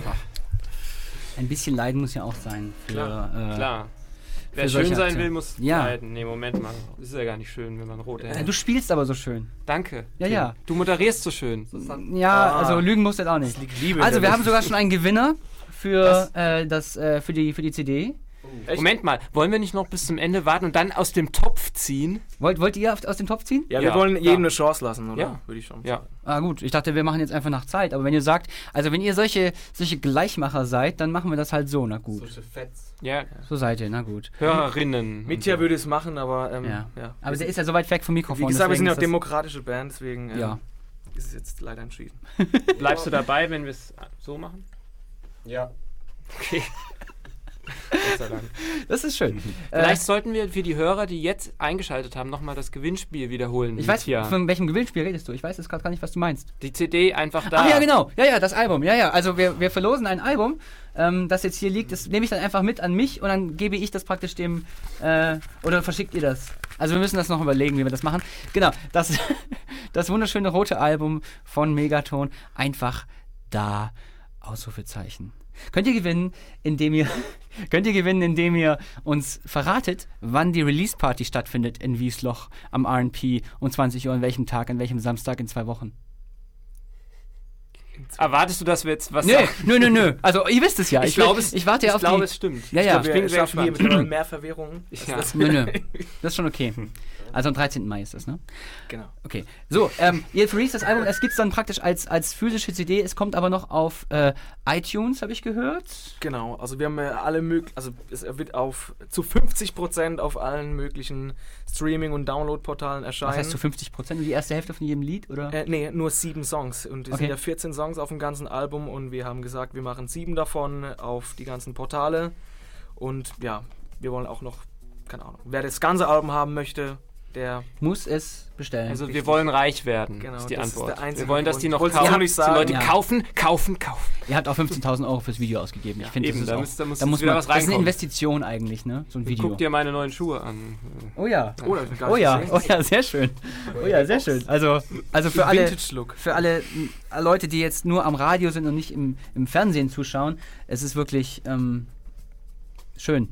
Ein bisschen Leiden muss ja auch sein. Für, Klar, äh, Klar. Wer schön sein Aktionen. will, muss Ja. leiden. Nee, Moment mal. Das ist ja gar nicht schön, wenn man rote Äh, Hände Du spielst aber so schön. Danke. Ja, ja. Du moderierst so schön. Ja, Ah. also lügen musst du jetzt auch nicht. liegt Liebe in Also wir haben sogar schon einen Gewinner für, äh, das, äh, für, die, für die CD. Echt? Moment mal, wollen wir nicht noch bis zum Ende warten und dann aus dem Topf ziehen? Wollt, wollt ihr aus dem Topf ziehen? Ja, wir Ja, wollen klar. jedem eine Chance lassen, oder? Ja. Würde ich schon Ja. Ah gut, ich dachte, wir machen jetzt einfach nach Zeit. Aber wenn ihr sagt, also wenn ihr solche, solche Gleichmacher seid, dann machen wir das halt so. Na gut, Solche Fets. Ja, so seid ihr, na gut. Hörerinnen. Mitja würde es machen, aber ähm, Ja. ja. Aber der ist ja so weit weg vom Mikrofon. Wie gesagt, wir sind ja auch demokratische Band, deswegen ähm, Ja. ist es jetzt leider entschieden. Bleibst du dabei, wenn wir es so machen? Ja. Okay. Gott sei Dank. das, ist schön. Äh, Vielleicht sollten wir für die Hörer, die jetzt eingeschaltet haben, nochmal das Gewinnspiel wiederholen. ich weiß, Mitja. von welchem Gewinnspiel redest du? Ich weiß jetzt gerade gar nicht, was du meinst. Die CD einfach da. Ach ja, genau. Ja, ja, das Album. Ja, ja. Also wir, wir verlosen ein Album, ähm, das jetzt hier liegt. Das nehme ich dann einfach mit an mich und dann gebe ich das praktisch dem. Äh, oder verschickt ihr das? Also wir müssen das noch überlegen, wie wir das machen. Genau, das, das wunderschöne rote Album von Megaton. Einfach da. Ausrufezeichen. Könnt ihr gewinnen, indem ihr könnt ihr gewinnen, indem ihr uns verratet, wann die Release Party stattfindet in Wiesloch am RP um 20 Uhr, an welchem Tag, an welchem Samstag in zwei Wochen. Erwartest du, dass wir jetzt was Nö, sagen? nö, nö, nö. Also ihr wisst es ja. Ich will- glaube, es, ich warte ja ich auf glaube, die. es stimmt. Ja, ja. Ich bin wir sehr schaffen hier gespannt. mit mehr Verwirrung. Ja. das- Nö, nö. Das ist schon okay. Also am 13. Mai ist das, ne? Genau. Okay. So, ähm, ihr release das Album, es gibt es dann praktisch als, als physische CD, es kommt aber noch auf äh, iTunes, habe ich gehört. Genau, also wir haben äh, alle möglichen, also es wird auf zu 50% auf allen möglichen Streaming- und Download-Portalen erscheinen. Was heißt zu 50 Prozent? Die erste Hälfte von jedem Lied, oder? Äh, nee, nur sieben Songs. Und es Okay. sind ja 14 Songs auf dem ganzen Album und wir haben gesagt, wir machen sieben davon auf die ganzen Portale. Und ja, wir wollen auch noch, keine Ahnung, wer das ganze Album haben möchte, der. Muss es bestellen. Also wir wollen reich werden, Genau, ist die das ist Antwort. der einzige wir wollen, dass die noch kaufen. die. Leute Ja. kaufen, kaufen, kaufen. ihr habt auch 15.000 Euro fürs Video ausgegeben. ich finde, das ist da muss- da muss da muss man, Das ist eine. Investition eigentlich, ne? So ein Video. Guck dir meine neuen Schuhe an. Oh ja. Oh, Oh ja, oh ja, sehr schön. Oh ja, sehr schön. Also, also für alle, für alle m, Leute, die jetzt nur am Radio sind und nicht im, im Fernsehen zuschauen, es ist wirklich ähm, schön.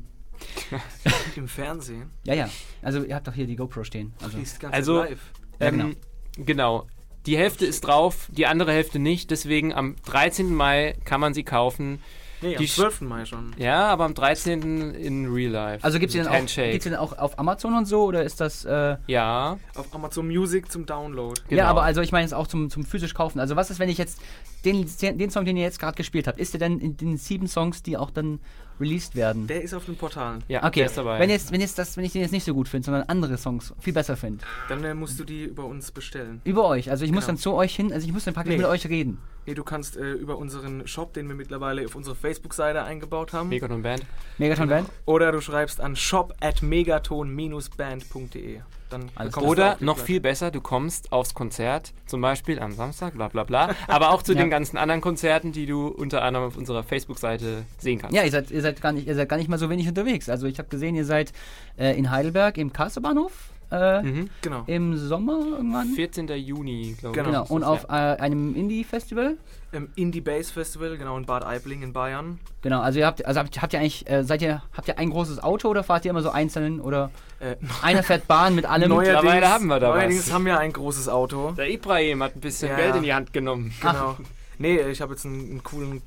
Im Fernsehen. Ja, ja. Also ihr habt doch hier die GoPro stehen. Also, Die ist ganz Also- live. Ja, Ähm, genau. Die Hälfte ist drauf, die andere Hälfte nicht. Deswegen am 13. Mai kann man sie kaufen. Nee, die am Sch- 12. Mai schon. Ja, aber am 13. in Real Life. also gibt es dann auch- gibt's auch auf Amazon und so oder ist das... Äh, Ja, Auf Amazon Music zum Download. genau. Ja, aber also ich meine jetzt auch zum, zum physisch kaufen. Also was ist, wenn ich jetzt den, den Song, den ihr jetzt gerade gespielt habt, ist der denn in den sieben Songs, die auch dann released werden? Der ist auf den Portalen. ja, Okay, der ist dabei. wenn, jetzt, wenn, jetzt das, wenn ich den jetzt nicht so gut finde, sondern andere Songs viel besser finde. Dann äh, musst du die über uns bestellen. Über euch. Also ich muss Genau. dann zu euch hin, also ich muss dann praktisch Nee. mit euch reden. Nee, du kannst äh, über unseren Shop, den wir mittlerweile auf unsere Facebook-Seite eingebaut haben. Megaton Band. Megaton Band. Oder du schreibst an shop at megaton-band.de. dann Oder noch viel besser, du kommst aufs Konzert, zum Beispiel am Samstag, bla bla bla, aber auch zu Ja. den ganzen anderen Konzerten, die du unter anderem auf unserer Facebook-Seite sehen kannst. Ja, ihr seid, ihr seid gar nicht, ihr seid gar nicht mal so wenig unterwegs. Also ich habe gesehen, ihr seid äh, in Heidelberg im Karlsruhe-Bahnhof äh, Mhm. Genau. im Sommer irgendwann. 14. Juni, glaube Genau. ich. Genau. ist Und auf ja. äh, einem Indie-Festival. Im Indie Bass Festival, genau in Bad Aibling in Bayern. Genau. Also ihr habt, also habt, habt ihr eigentlich, äh, seid ihr, habt ihr ein großes Auto oder fahrt ihr immer so einzeln oder Äh, einer fährt Bahn mit allem? Mittlerweile haben wir da was. neuerdings haben wir ein großes Auto. Der Ibrahim hat ein bisschen Ja. Geld in die Hand genommen. Genau. Nee, ich habe jetzt einen, einen coolen,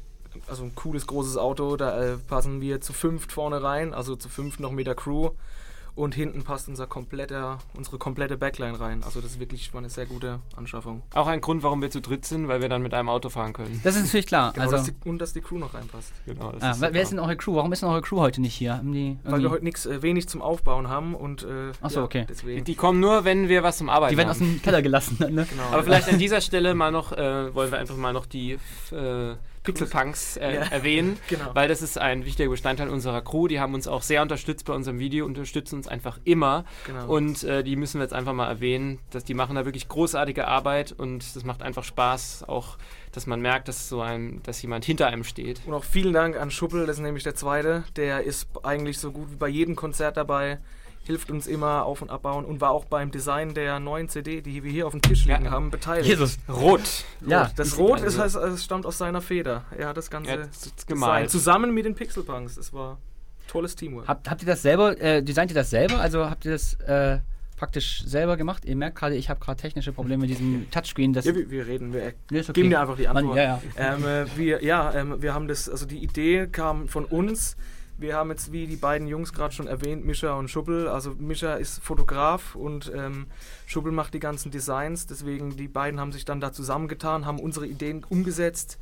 also ein cooles großes Auto. Da äh, passen wir zu fünft vorne rein, also zu fünft noch mit der Crew. Und hinten passt unser kompletter, unsere komplette Backline rein. Also das ist wirklich mal eine sehr gute Anschaffung. Auch ein Grund, warum wir zu dritt sind, weil wir dann mit einem Auto fahren können. Das ist natürlich klar. Genau, also, dass die, und dass die Crew noch reinpasst. Genau, das ah, ist wer, wer ist denn eure Crew? Warum ist denn eure Crew heute nicht hier? Haben die Weil wir heute nix, äh, wenig zum Aufbauen haben und äh, Ach so, ja, okay. deswegen. Die kommen nur, wenn wir was zum Arbeiten die werden aus haben. dem Keller gelassen. Ne? genau. Aber vielleicht an dieser Stelle mal noch, äh, wollen wir einfach mal noch die äh, Pixelpunks äh, Ja. erwähnen, Genau. weil das ist ein wichtiger Bestandteil unserer Crew. Die haben uns auch sehr unterstützt bei unserem Video, unterstützen uns einfach immer. genau. Und äh, die müssen wir jetzt einfach mal erwähnen, dass die machen da wirklich großartige Arbeit und das macht einfach Spaß, auch dass man merkt, dass so ein, dass jemand hinter einem steht. Und auch vielen Dank an Schuppel, das ist nämlich der zweite. Der ist eigentlich so gut wie bei jedem Konzert dabei, hilft uns immer auf- und abbauen und war auch beim Design der neuen CD, die wir hier auf dem Tisch liegen Ja. haben, beteiligt. Jesus. Rot. Ja, Das Rot also- ist, heißt, es stammt aus seiner Feder. Er hat das Ganze es designt, gemalt. zusammen mit den Pixelpunks. Das war tolles Teamwork. Habt, habt ihr das selber, äh, designt ihr das selber? Also habt ihr das äh, praktisch selber gemacht? Ihr merkt gerade, ich habe gerade technische Probleme mit diesem Touchscreen. Das ja, wir, wir reden, wir Nee, ist okay. geben dir einfach die Antwort. Mann, ja, ja. Ähm, äh, wir, ja, ähm, wir haben das, also die Idee kam von uns. Wir haben jetzt, wie die beiden Jungs gerade schon erwähnt, Mischa und Schuppel. Also Mischa ist Fotograf und ähm, Schuppel macht die ganzen Designs. Deswegen, die beiden haben sich dann da zusammengetan, haben unsere Ideen umgesetzt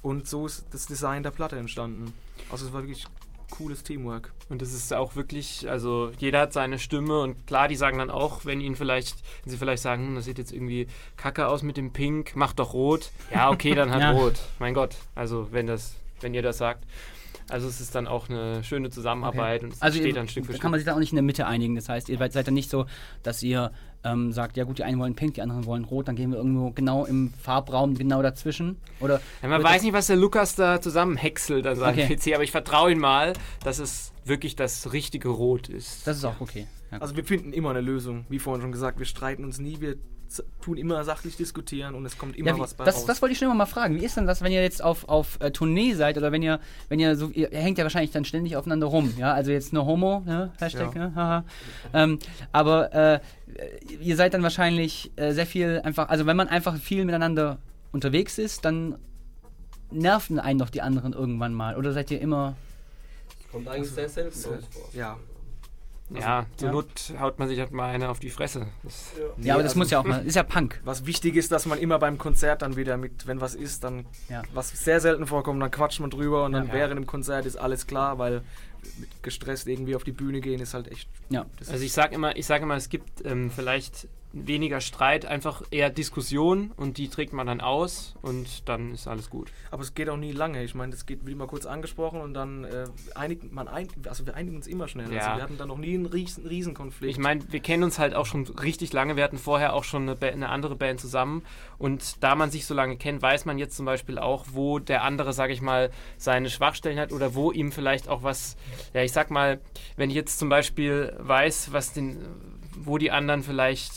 und so ist das Design der Platte entstanden. Also es war wirklich cooles Teamwork. Und das ist auch wirklich, also jeder hat seine Stimme und klar, die sagen dann auch, wenn ihnen vielleicht, wenn sie vielleicht sagen, hm, das sieht jetzt irgendwie kacke aus mit dem Pink, mach doch rot. Ja, okay, dann halt Ja. rot. Mein Gott, also wenn das, wenn ihr das sagt. Also es ist dann auch eine schöne Zusammenarbeit und es Also steht ihr, dann Stück für da Stück. kann man sich dann auch nicht in der Mitte einigen. Das heißt, ihr seid seid dann nicht so, dass ihr ähm, sagt, ja gut, die einen wollen pink, die anderen wollen rot, dann gehen wir irgendwo genau im Farbraum genau dazwischen. Oder Ja, man weiß nicht, was der Lukas da zusammenhäckselt an seinem Okay. PC, aber ich vertraue ihm mal, dass es wirklich das richtige Rot ist. das ist auch okay. Ja. Also wir finden immer eine Lösung. Wie vorhin schon gesagt, wir streiten uns nie, wir tun immer sachlich diskutieren und es kommt immer Ja, wie, was bei das, raus. das wollte ich schon immer mal fragen. Wie ist denn das, wenn ihr jetzt auf, auf äh, Tournee seid oder wenn ihr, wenn ihr so, ihr, ihr hängt ja wahrscheinlich dann ständig aufeinander rum, ja? Also jetzt nur Homo, ne? Hashtag, Ja. ne? Haha. ähm, aber äh, ihr seid dann wahrscheinlich äh, sehr viel einfach, also wenn man einfach viel miteinander unterwegs ist, dann nerven einen doch die anderen irgendwann mal. Oder seid ihr immer. Kommt eigentlich sehr selten bei vor. ja. ja, zur ja. Not haut man sich halt mal eine auf die Fresse. Das, Ja, aber das also- muss ja auch mal. Ist ja Punk. Was wichtig ist, dass man immer beim Konzert dann wieder mit, wenn was ist, dann, Ja. was sehr selten vorkommt, dann quatscht man drüber und dann Ja. während dem Konzert ist alles klar, weil mit gestresst irgendwie auf die Bühne gehen ist halt echt. Ja. Also ich sag immer, ich sage immer, es gibt ähm, vielleicht weniger Streit, einfach eher Diskussion und die trägt man dann aus und dann ist alles gut. aber es geht auch nie lange. Ich meine, das geht wie mal kurz angesprochen und dann äh, einigt man ein, also wir einigen uns immer schnell. Ja. Also wir hatten da noch nie einen riesen, Riesenkonflikt. Ich meine, wir kennen uns halt auch schon richtig lange. Wir hatten vorher auch schon eine, eine andere Band zusammen. Und da man sich so lange kennt, weiß man jetzt zum Beispiel auch, wo der andere, sage ich mal, seine Schwachstellen hat oder wo ihm vielleicht auch was, ja, ich sag mal, wenn ich jetzt zum Beispiel weiß, was den, wo die anderen vielleicht,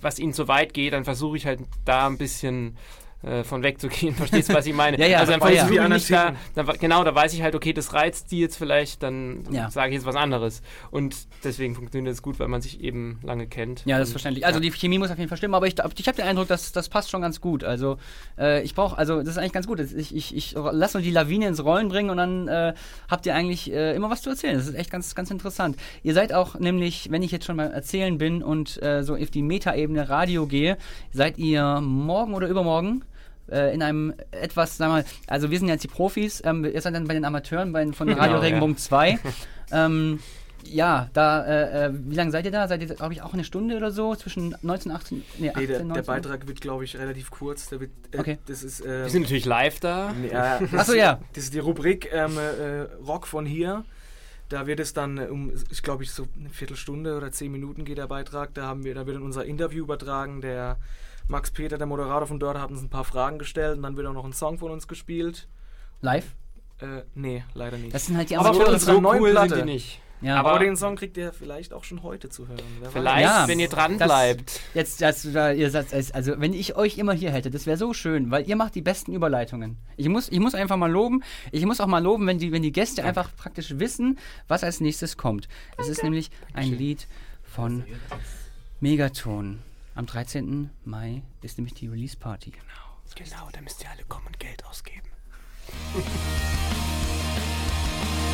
was ihnen zu weit geht, dann versuche ich halt da ein bisschen äh, von wegzugehen. Verstehst du, was ich meine? Ja, ja, also dann versuche wie ich mich da, dann, genau, da weiß ich halt, okay, das reizt die jetzt vielleicht, dann Ja. sage ich jetzt was anderes. Und deswegen funktioniert es gut, weil man sich eben lange kennt. Ja, das ist verständlich. Also ja. die Chemie muss auf jeden Fall stimmen, aber ich, ich habe den Eindruck, dass das passt schon ganz gut. Also äh, ich brauche, also das ist eigentlich ganz gut. Ich, ich, ich lasse nur die Lawine ins Rollen bringen und dann äh, habt ihr eigentlich äh, immer was zu erzählen. Das ist echt ganz, ganz interessant. Ihr seid auch nämlich, wenn ich jetzt schon mal erzählen bin und äh, so auf die Metaebene Radio gehe, seid ihr morgen oder übermorgen äh, in einem etwas, sag mal, also wir sind jetzt die Profis, ähm, ihr seid dann bei den Amateuren bei, von Radio Genau, ja. Regenbogen 2. ähm, ja, da, äh, äh, wie lange seid ihr da? Seid ihr, glaube ich, auch eine Stunde oder so? Zwischen 19, 18, nee, 18, nee, der, 19? der Beitrag wird, glaube ich, relativ kurz. Der wird, äh, Okay. Das ist, äh, Wir sind natürlich live da. äh, Achso, ja. Das ist die Rubrik ähm, äh, Rock von hier. Da wird es dann um, ich glaube, ich so eine Viertelstunde oder zehn Minuten geht der Beitrag. Da haben wir, da wird dann unser Interview übertragen. Der Max Peter, der Moderator von dort, hat uns ein paar Fragen gestellt und dann wird auch noch ein Song von uns gespielt. Live? Äh, nee, leider nicht. Das sind halt die Aber Amateure. für unsere neuen cool Platte. sind die nicht. ja. aber- Aber den Song kriegt ihr vielleicht auch schon heute zu hören. Wer. Vielleicht, Ja, wenn ihr dran das- bleibt. Jetzt, das, da- ihr sagt, es- also wenn ich euch immer hier hätte, das wäre so schön, weil ihr macht die besten Überleitungen. Ich muss, ich muss einfach mal loben. Ich muss auch mal loben, wenn die, wenn die Gäste einfach praktisch wissen, was als nächstes kommt. Es ist nämlich ein Lied von Megaton. Am 13. Mai ist nämlich die Release Party. Genau, da müsst ihr alle kommen und Geld ausgeben.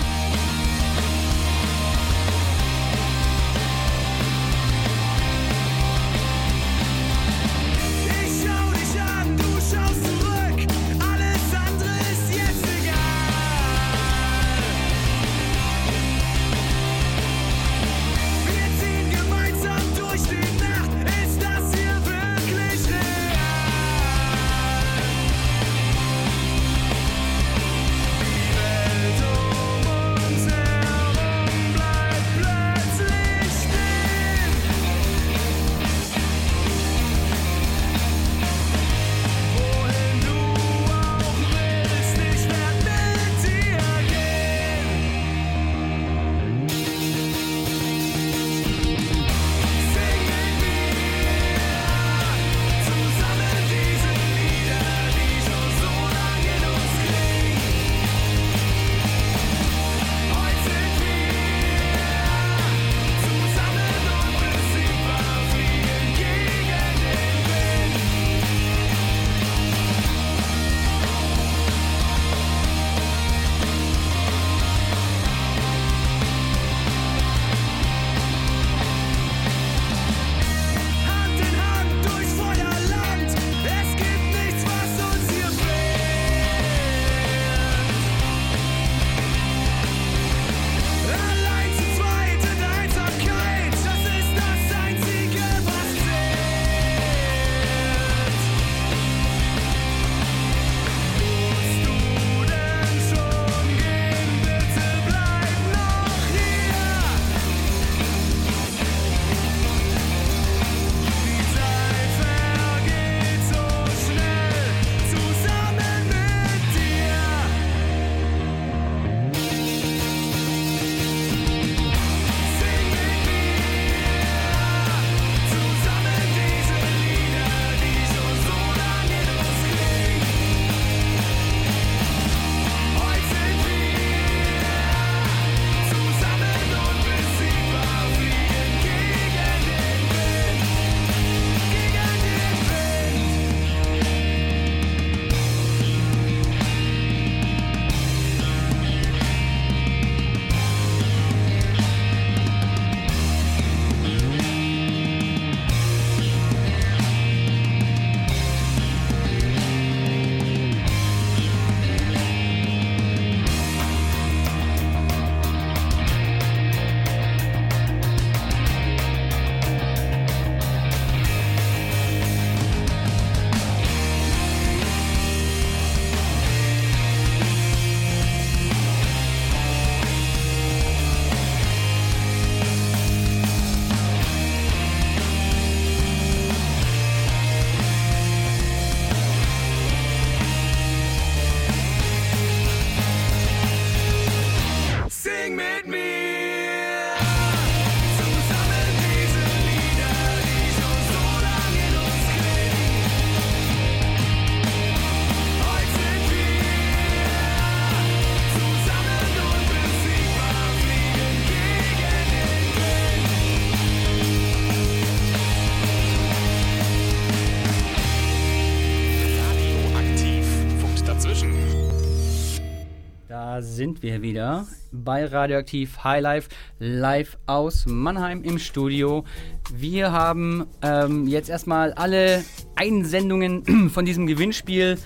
sind wir wieder bei Radioaktiv Highlife live aus Mannheim im Studio. Wir haben ähm, jetzt erstmal alle Einsendungen von diesem Gewinnspiel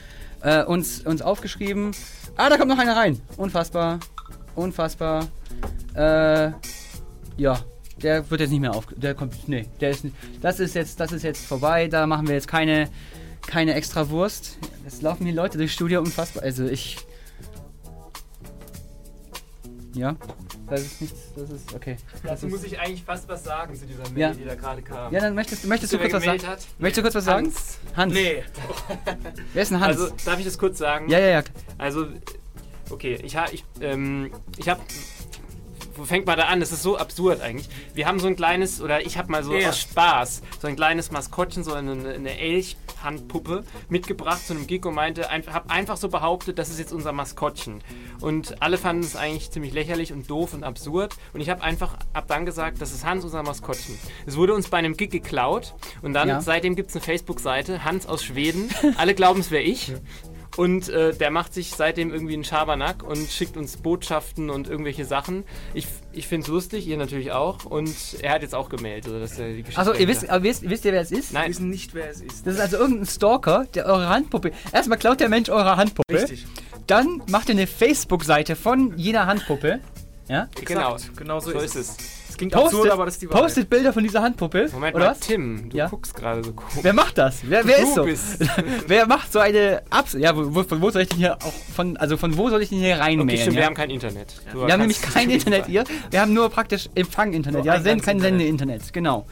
äh, uns, uns aufgeschrieben. Ah, da kommt noch einer rein. Unfassbar. Unfassbar. Äh, ja, der wird jetzt nicht mehr auf. Der kommt. Nee, der ist. Das ist jetzt, das ist jetzt vorbei. Da machen wir jetzt keine, keine extra Wurst. Es laufen hier Leute durchs Studio unfassbar. Also ich. Ja. Das ist nichts, das ist, okay. Dazu muss ich eigentlich fast was sagen zu dieser Mail, Ja. die da gerade kam. ja, dann möchtest, möchtest du kurz was sagen? hat? Möchtest du kurz was sagen? Hans. Hans. Nee, Wer ist denn Hans? Also, darf ich das kurz sagen? ja, ja, ja. Also, okay, ich habe, ich, ähm, ich habe, wo fängt man da an? Das ist so absurd eigentlich. Wir haben so ein kleines, oder ich habe mal so Ja. aus Spaß, so ein kleines Maskottchen, so eine, eine Elchhandpuppe mitgebracht zu einem Gig und meinte, ein, habe einfach so behauptet, das ist jetzt unser Maskottchen. Und alle fanden es eigentlich ziemlich lächerlich und doof und absurd. Und ich habe einfach ab dann gesagt, das ist Hans, unser Maskottchen. Es wurde uns bei einem Gig geklaut und dann, Ja. seitdem gibt es eine Facebook-Seite, Hans aus Schweden. Alle glauben, es wäre ich. Und äh, der macht sich seitdem irgendwie einen Schabernack und schickt uns Botschaften und irgendwelche Sachen. Ich, ich finde es lustig, ihr natürlich auch. Und er hat jetzt auch gemeldet. Also das ist ja die Geschichte. Also, ihr wisst, wisst, wisst ihr, wer es ist? wir Nein, wissen nicht, wer es ist. Das ist also irgendein Stalker, der eure Handpuppe. Erstmal klaut der Mensch eure Handpuppe. Richtig. Dann macht ihr eine Facebook-Seite von jener Handpuppe. Ja? genau. Exakt, Genau so, So ist ist es. es. Es klingt Postet, absurd, aber das ist die Wahrheit. postet Bilder von dieser Handpuppe. Moment oder mal, was? Tim, du Ja? guckst gerade so komisch. Wer macht das? Wer, wer Du ist so? bist. Wer macht so eine Abs Ja, wo, wo, von wo soll ich denn hier auch von also von wo soll ich denn hier Okay, reinmailen? stimmt, ja? wir haben kein Internet. Du Wir haben nämlich kein Internet hier. Wir haben nur praktisch Empfang-Internet. So Ja, ein Send, ganz kein Internet. Sende-Internet. Genau.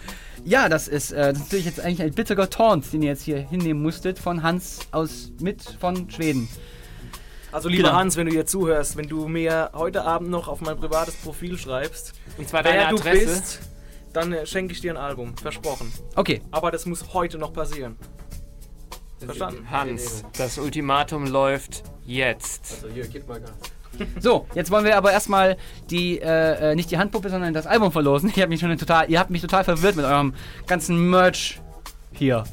Ja, das ist, äh, das ist natürlich jetzt eigentlich ein bitterer Taunt, den ihr jetzt hier hinnehmen musstet von Hans aus mit von Schweden. Also lieber Genau. Hans, wenn du hier zuhörst, wenn du mir heute Abend noch auf mein privates Profil schreibst, Und zwar deine wer du Adresse. bist, dann äh, schenke ich dir ein Album. Versprochen. Okay, Aber das muss heute noch passieren. Verstanden? Hans, das Ultimatum läuft jetzt. Also hier, gib mal Gas. so, jetzt wollen wir aber erstmal die, äh, äh, nicht die Handpuppe, sondern das Album verlosen. Ich hab mich schon total, ihr habt mich total verwirrt mit eurem ganzen Merch hier.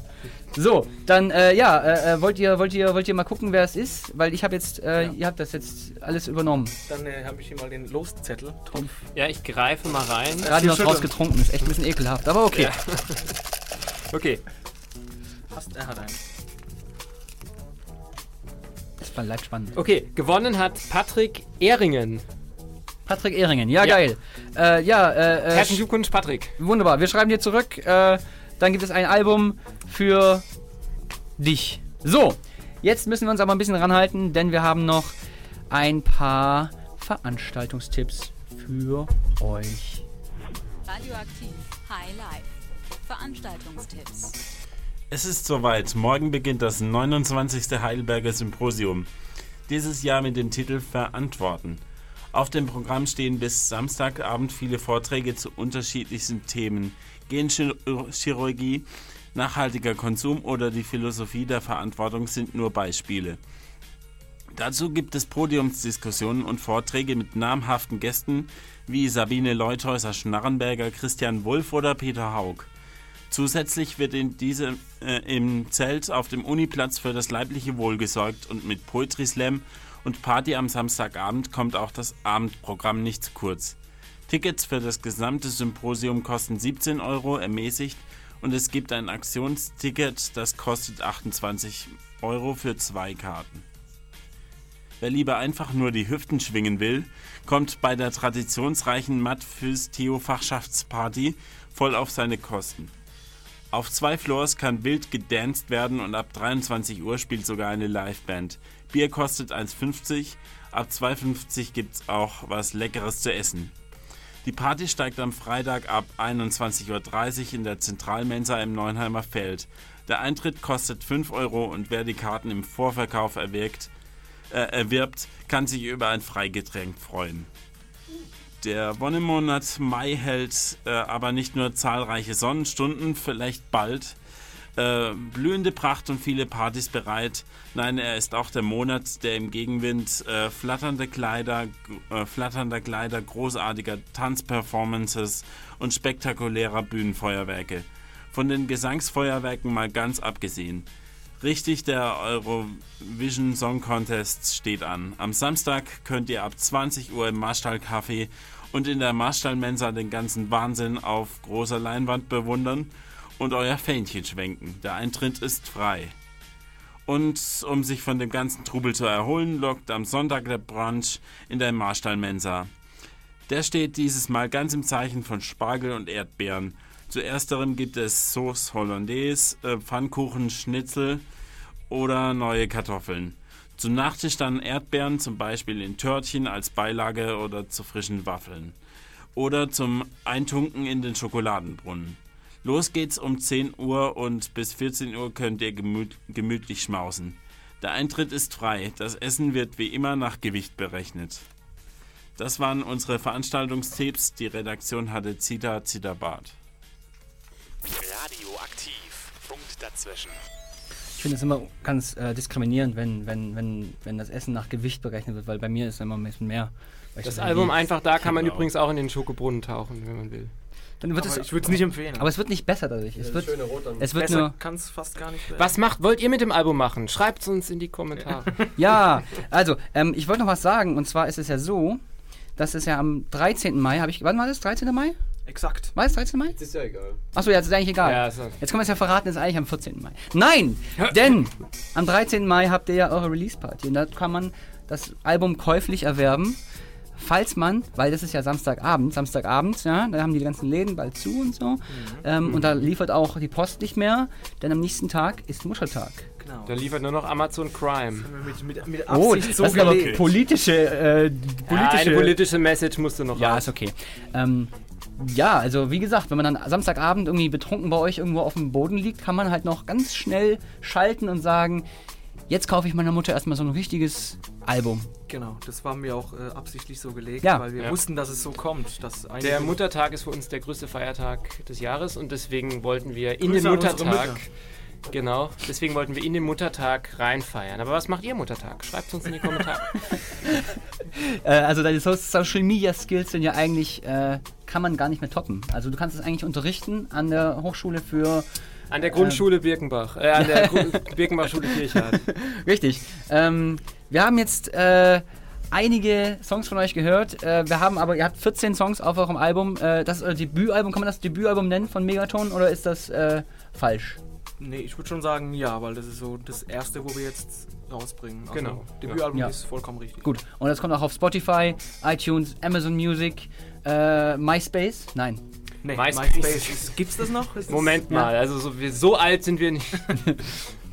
So, dann, äh, ja, äh, äh, wollt ihr, wollt ihr, wollt ihr mal gucken, wer es ist? Weil ich habe jetzt, äh, Ja. ihr habt das jetzt alles übernommen. Dann äh, habe ich hier mal den Loszettel. Trumpf. Ja, ich greife mal rein. Gerade noch rausgetrunken, ist echt ein bisschen ekelhaft, aber okay. Ja. Okay, Hast, er hat einen. Das war leicht spannend. okay. Gewonnen hat Patrick Ehringen. Patrick Ehringen, ja, Ja. geil. Äh, ja, äh, äh, Herzlichen Glückwunsch, Patrick. wunderbar. Wir schreiben dir zurück. Dann gibt es ein Album für dich. So, jetzt müssen wir uns aber ein bisschen ranhalten, denn wir haben noch ein paar Veranstaltungstipps für euch. Radioaktiv High Life. Veranstaltungstipps. Es ist soweit. Morgen beginnt das 29. Heidelberger Symposium. Dieses Jahr mit dem Titel Verantworten. Auf dem Programm stehen bis Samstagabend viele Vorträge zu unterschiedlichsten Themen. Genchirurgie, nachhaltiger Konsum oder die Philosophie der Verantwortung sind nur Beispiele. Dazu gibt es Podiumsdiskussionen und Vorträge mit namhaften Gästen wie Sabine Leuthäuser-Schnarrenberger, Christian Wulff oder Peter Haug. Zusätzlich wird in diesem, äh, im Zelt auf dem Uniplatz für das leibliche Wohl gesorgt und mit Poetry Slam und Party am Samstagabend kommt auch das Abendprogramm nicht zu kurz. Tickets für das gesamte Symposium kosten 17 Euro ermäßigt und es gibt ein Aktionsticket, das kostet 28 Euro für zwei Karten. Wer lieber einfach nur die Hüften schwingen will, kommt bei der traditionsreichen Matt-Phys-Theo-Fachschaftsparty voll auf seine Kosten. Auf zwei Floors kann wild gedanced werden und ab 23 Uhr spielt sogar eine Liveband. Bier kostet 1,50, ab 2,50 gibt's auch was Leckeres zu essen. Die Party steigt am Freitag ab 21.30 Uhr in der Zentralmensa im Neunheimer Feld. Der Eintritt kostet 5 Euro und wer die Karten im Vorverkauf erwirkt, äh, erwirbt, kann sich über ein Freigetränk freuen. Der Wonnemonat Mai hält äh, aber nicht nur zahlreiche Sonnenstunden, vielleicht bald äh, blühende Pracht und viele Partys bereit. Nein, er ist auch der Monat, der im Gegenwind äh, flatternde Kleider, äh, flatternder Kleider, großartiger Tanzperformances und spektakulärer Bühnenfeuerwerke. Von den Gesangsfeuerwerken mal ganz abgesehen. Richtig, der Eurovision Song Contest steht an. Am Samstag könnt ihr ab 20 Uhr im Marstall Café und in der Marstall Mensa den ganzen Wahnsinn auf großer Leinwand bewundern und euer Fähnchen schwenken. Der Eintritt ist frei. Und um sich von dem ganzen Trubel zu erholen, lockt am Sonntag der Brunch in der Marstall Mensa. Der steht dieses Mal ganz im Zeichen von Spargel und Erdbeeren. Zu ersterem gibt es Sauce Hollandaise, äh, Pfannkuchen, Schnitzel oder neue Kartoffeln. Zum Nachtisch dann Erdbeeren, zum Beispiel in Törtchen als Beilage oder zu frischen Waffeln. Oder zum Eintunken in den Schokoladenbrunnen. Los geht's um 10 Uhr und bis 14 Uhr könnt ihr gemüt gemütlich schmausen. Der Eintritt ist frei. Das Essen wird wie immer nach Gewicht berechnet. Das waren unsere Veranstaltungstipps. Die Redaktion hatte Zita Zitterbart. Radioaktiv. Punkt dazwischen. Ich finde es immer ganz äh, diskriminierend, wenn, wenn, wenn, wenn das Essen nach Gewicht berechnet wird, weil bei mir ist immer ein bisschen mehr. Das Album einfach da kann man Genau. übrigens auch in den Schokobrunnen tauchen, wenn man will. Dann wird Aber es, ich würde es nicht empfehlen. aber es wird nicht besser dadurch. Es Das wird, schöne Rot dann. es wird Besser nur. kann es fast gar nicht werden. Was macht, wollt ihr mit dem Album machen? Schreibt es uns in die Kommentare. Ja, also, ähm, ich wollte noch was sagen. Und zwar ist es ja so, dass es ja am 13. Mai, habe ich. Wann war das? 13. Mai? Exakt. War es 13. Mai? Jetzt ist ja egal. Achso, ja, das ist eigentlich egal. Ja, so. Jetzt können wir es ja verraten, ist eigentlich am 14. Mai. Nein! Denn am 13. Mai habt ihr ja eure Release-Party und da kann man das Album käuflich erwerben. Falls man, weil das ist ja Samstagabend, Samstagabend, ja, da haben die ganzen Läden bald zu und so. Ähm, und da liefert auch die Post nicht mehr, denn am nächsten Tag ist Muttertag. Genau. Da liefert nur noch Amazon Crime. Mit, mit, mit Oh, das so ist aber politische, äh, Ja, politische eine politische Message musste noch Ja, raus. ist okay. Ähm, ja, also wie gesagt, wenn man dann Samstagabend irgendwie betrunken bei euch irgendwo auf dem Boden liegt, kann man halt noch ganz schnell schalten und sagen, jetzt kaufe ich meiner Mutter erstmal so ein richtiges Album. Genau, das war mir auch äh, absichtlich so gelegt, Ja. weil wir Ja. wussten, dass es so kommt. Dass Der Muttertag ist für uns der größte Feiertag des Jahres und deswegen wollten wir in Grüße den Muttertag. Genau, deswegen wollten wir in den Muttertag reinfeiern. Aber was macht ihr Muttertag? Schreibt uns in die Kommentare. Äh, also deine So- Social Media Skills sind ja eigentlich, äh, kann man gar nicht mehr toppen. Also du kannst es eigentlich unterrichten an der Hochschule für, An der Grundschule Birkenbach, äh, an der Birkenbach-Schule Kirchhardt. richtig. Ähm, wir haben jetzt äh, einige Songs von euch gehört. Äh, wir haben aber, ihr habt 14 Songs auf eurem Album. Äh, das ist euer Debütalbum, kann man das Debütalbum nennen von Megaton oder ist das äh, falsch? Nee, ich würde schon sagen ja, weil das ist so das erste, wo wir jetzt rausbringen. Also, Genau. Debütalbum Ja. ist vollkommen richtig. Gut, und das kommt auch auf Spotify, iTunes, Amazon Music, äh, MySpace? Nein. Nee, MySpace. MySpace. gibt's das noch? Ist das- Moment mal, also so, wir, so alt sind wir nicht.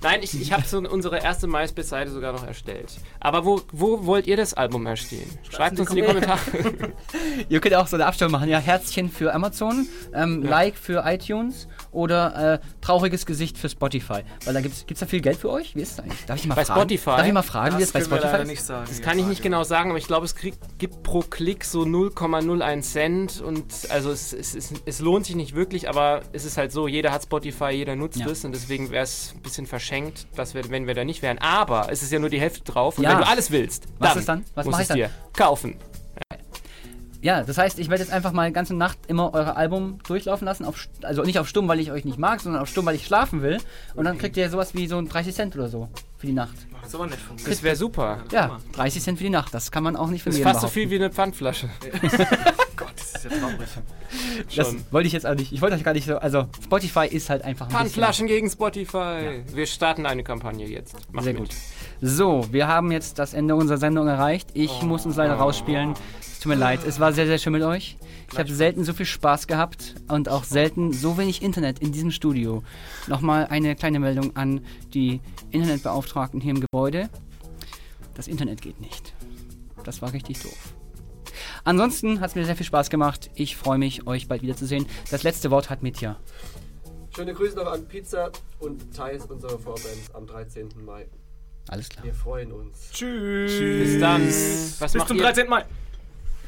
Nein, ich, ich habe so unsere erste MySpace-Seite sogar noch erstellt. Aber wo, wo wollt ihr das Album erstellen? Schreibt uns in die Kommentare. Ihr könnt auch so eine Abstimmung machen. Ja, Herzchen für Amazon, ähm, Like für iTunes oder äh, trauriges Gesicht für Spotify. Weil da gibt's, gibt's da viel Geld für euch? Wie ist es eigentlich? Darf ich mal Bei fragen? Spotify? Darf ich mal fragen, wie Das es bei Spotify ist? nicht sagen. Das kann ich nicht genau sagen, aber ich glaube, es krieg, gibt pro Klick so 0,01 Cent und also es, es, es, es lohnt sich nicht wirklich, aber es ist halt so, jeder hat Spotify, jeder nutzt Ja. es und deswegen wäre es ein bisschen verschenkt, dass wir, wenn wir da nicht wären. Aber es ist ja nur die Hälfte drauf und Ja. wenn du alles willst, Was dann ist dann? Was musst mach es ich dir kaufen. Ja, das heißt, ich werde jetzt einfach mal ganze Nacht immer euer Album durchlaufen lassen. Auf, also nicht auf stumm, weil ich euch nicht mag, sondern auf stumm, weil ich schlafen will. Und dann kriegt ihr sowas wie so ein 30 Cent oder so für die Nacht. Das ist aber nett von. Das wäre super. Ja, 30 Cent für die Nacht. Das kann man auch nicht von Das ist fast so viel wie eine Pfandflasche. Das ist ja traurig. Das wollte ich jetzt auch nicht. Ich wollte euch gar nicht so. Also, Spotify ist halt einfach ein bisschen. Pfandflaschen gegen Spotify. Wir starten eine Kampagne jetzt. Macht Sehr mit. gut. So, wir haben jetzt das Ende unserer Sendung erreicht. Ich muss uns leider rausspielen. Es tut mir leid. Es war sehr, sehr schön mit euch. Ich habe selten so viel Spaß gehabt und auch selten so wenig Internet in diesem Studio. Nochmal eine kleine Meldung an die Internetbeauftragten hier im Gebäude. Das Internet geht nicht. Das war richtig doof. Ansonsten hat es mir sehr viel Spaß gemacht. Ich freue mich, euch bald wiederzusehen. Das letzte Wort hat Mitya. Schöne Grüße noch an Pizza und Thais, unsere Vorband, am 13. Mai. Alles klar. Wir freuen uns. Tschüss. Bis dann. Was Bis macht zum ihr? 13. Mai.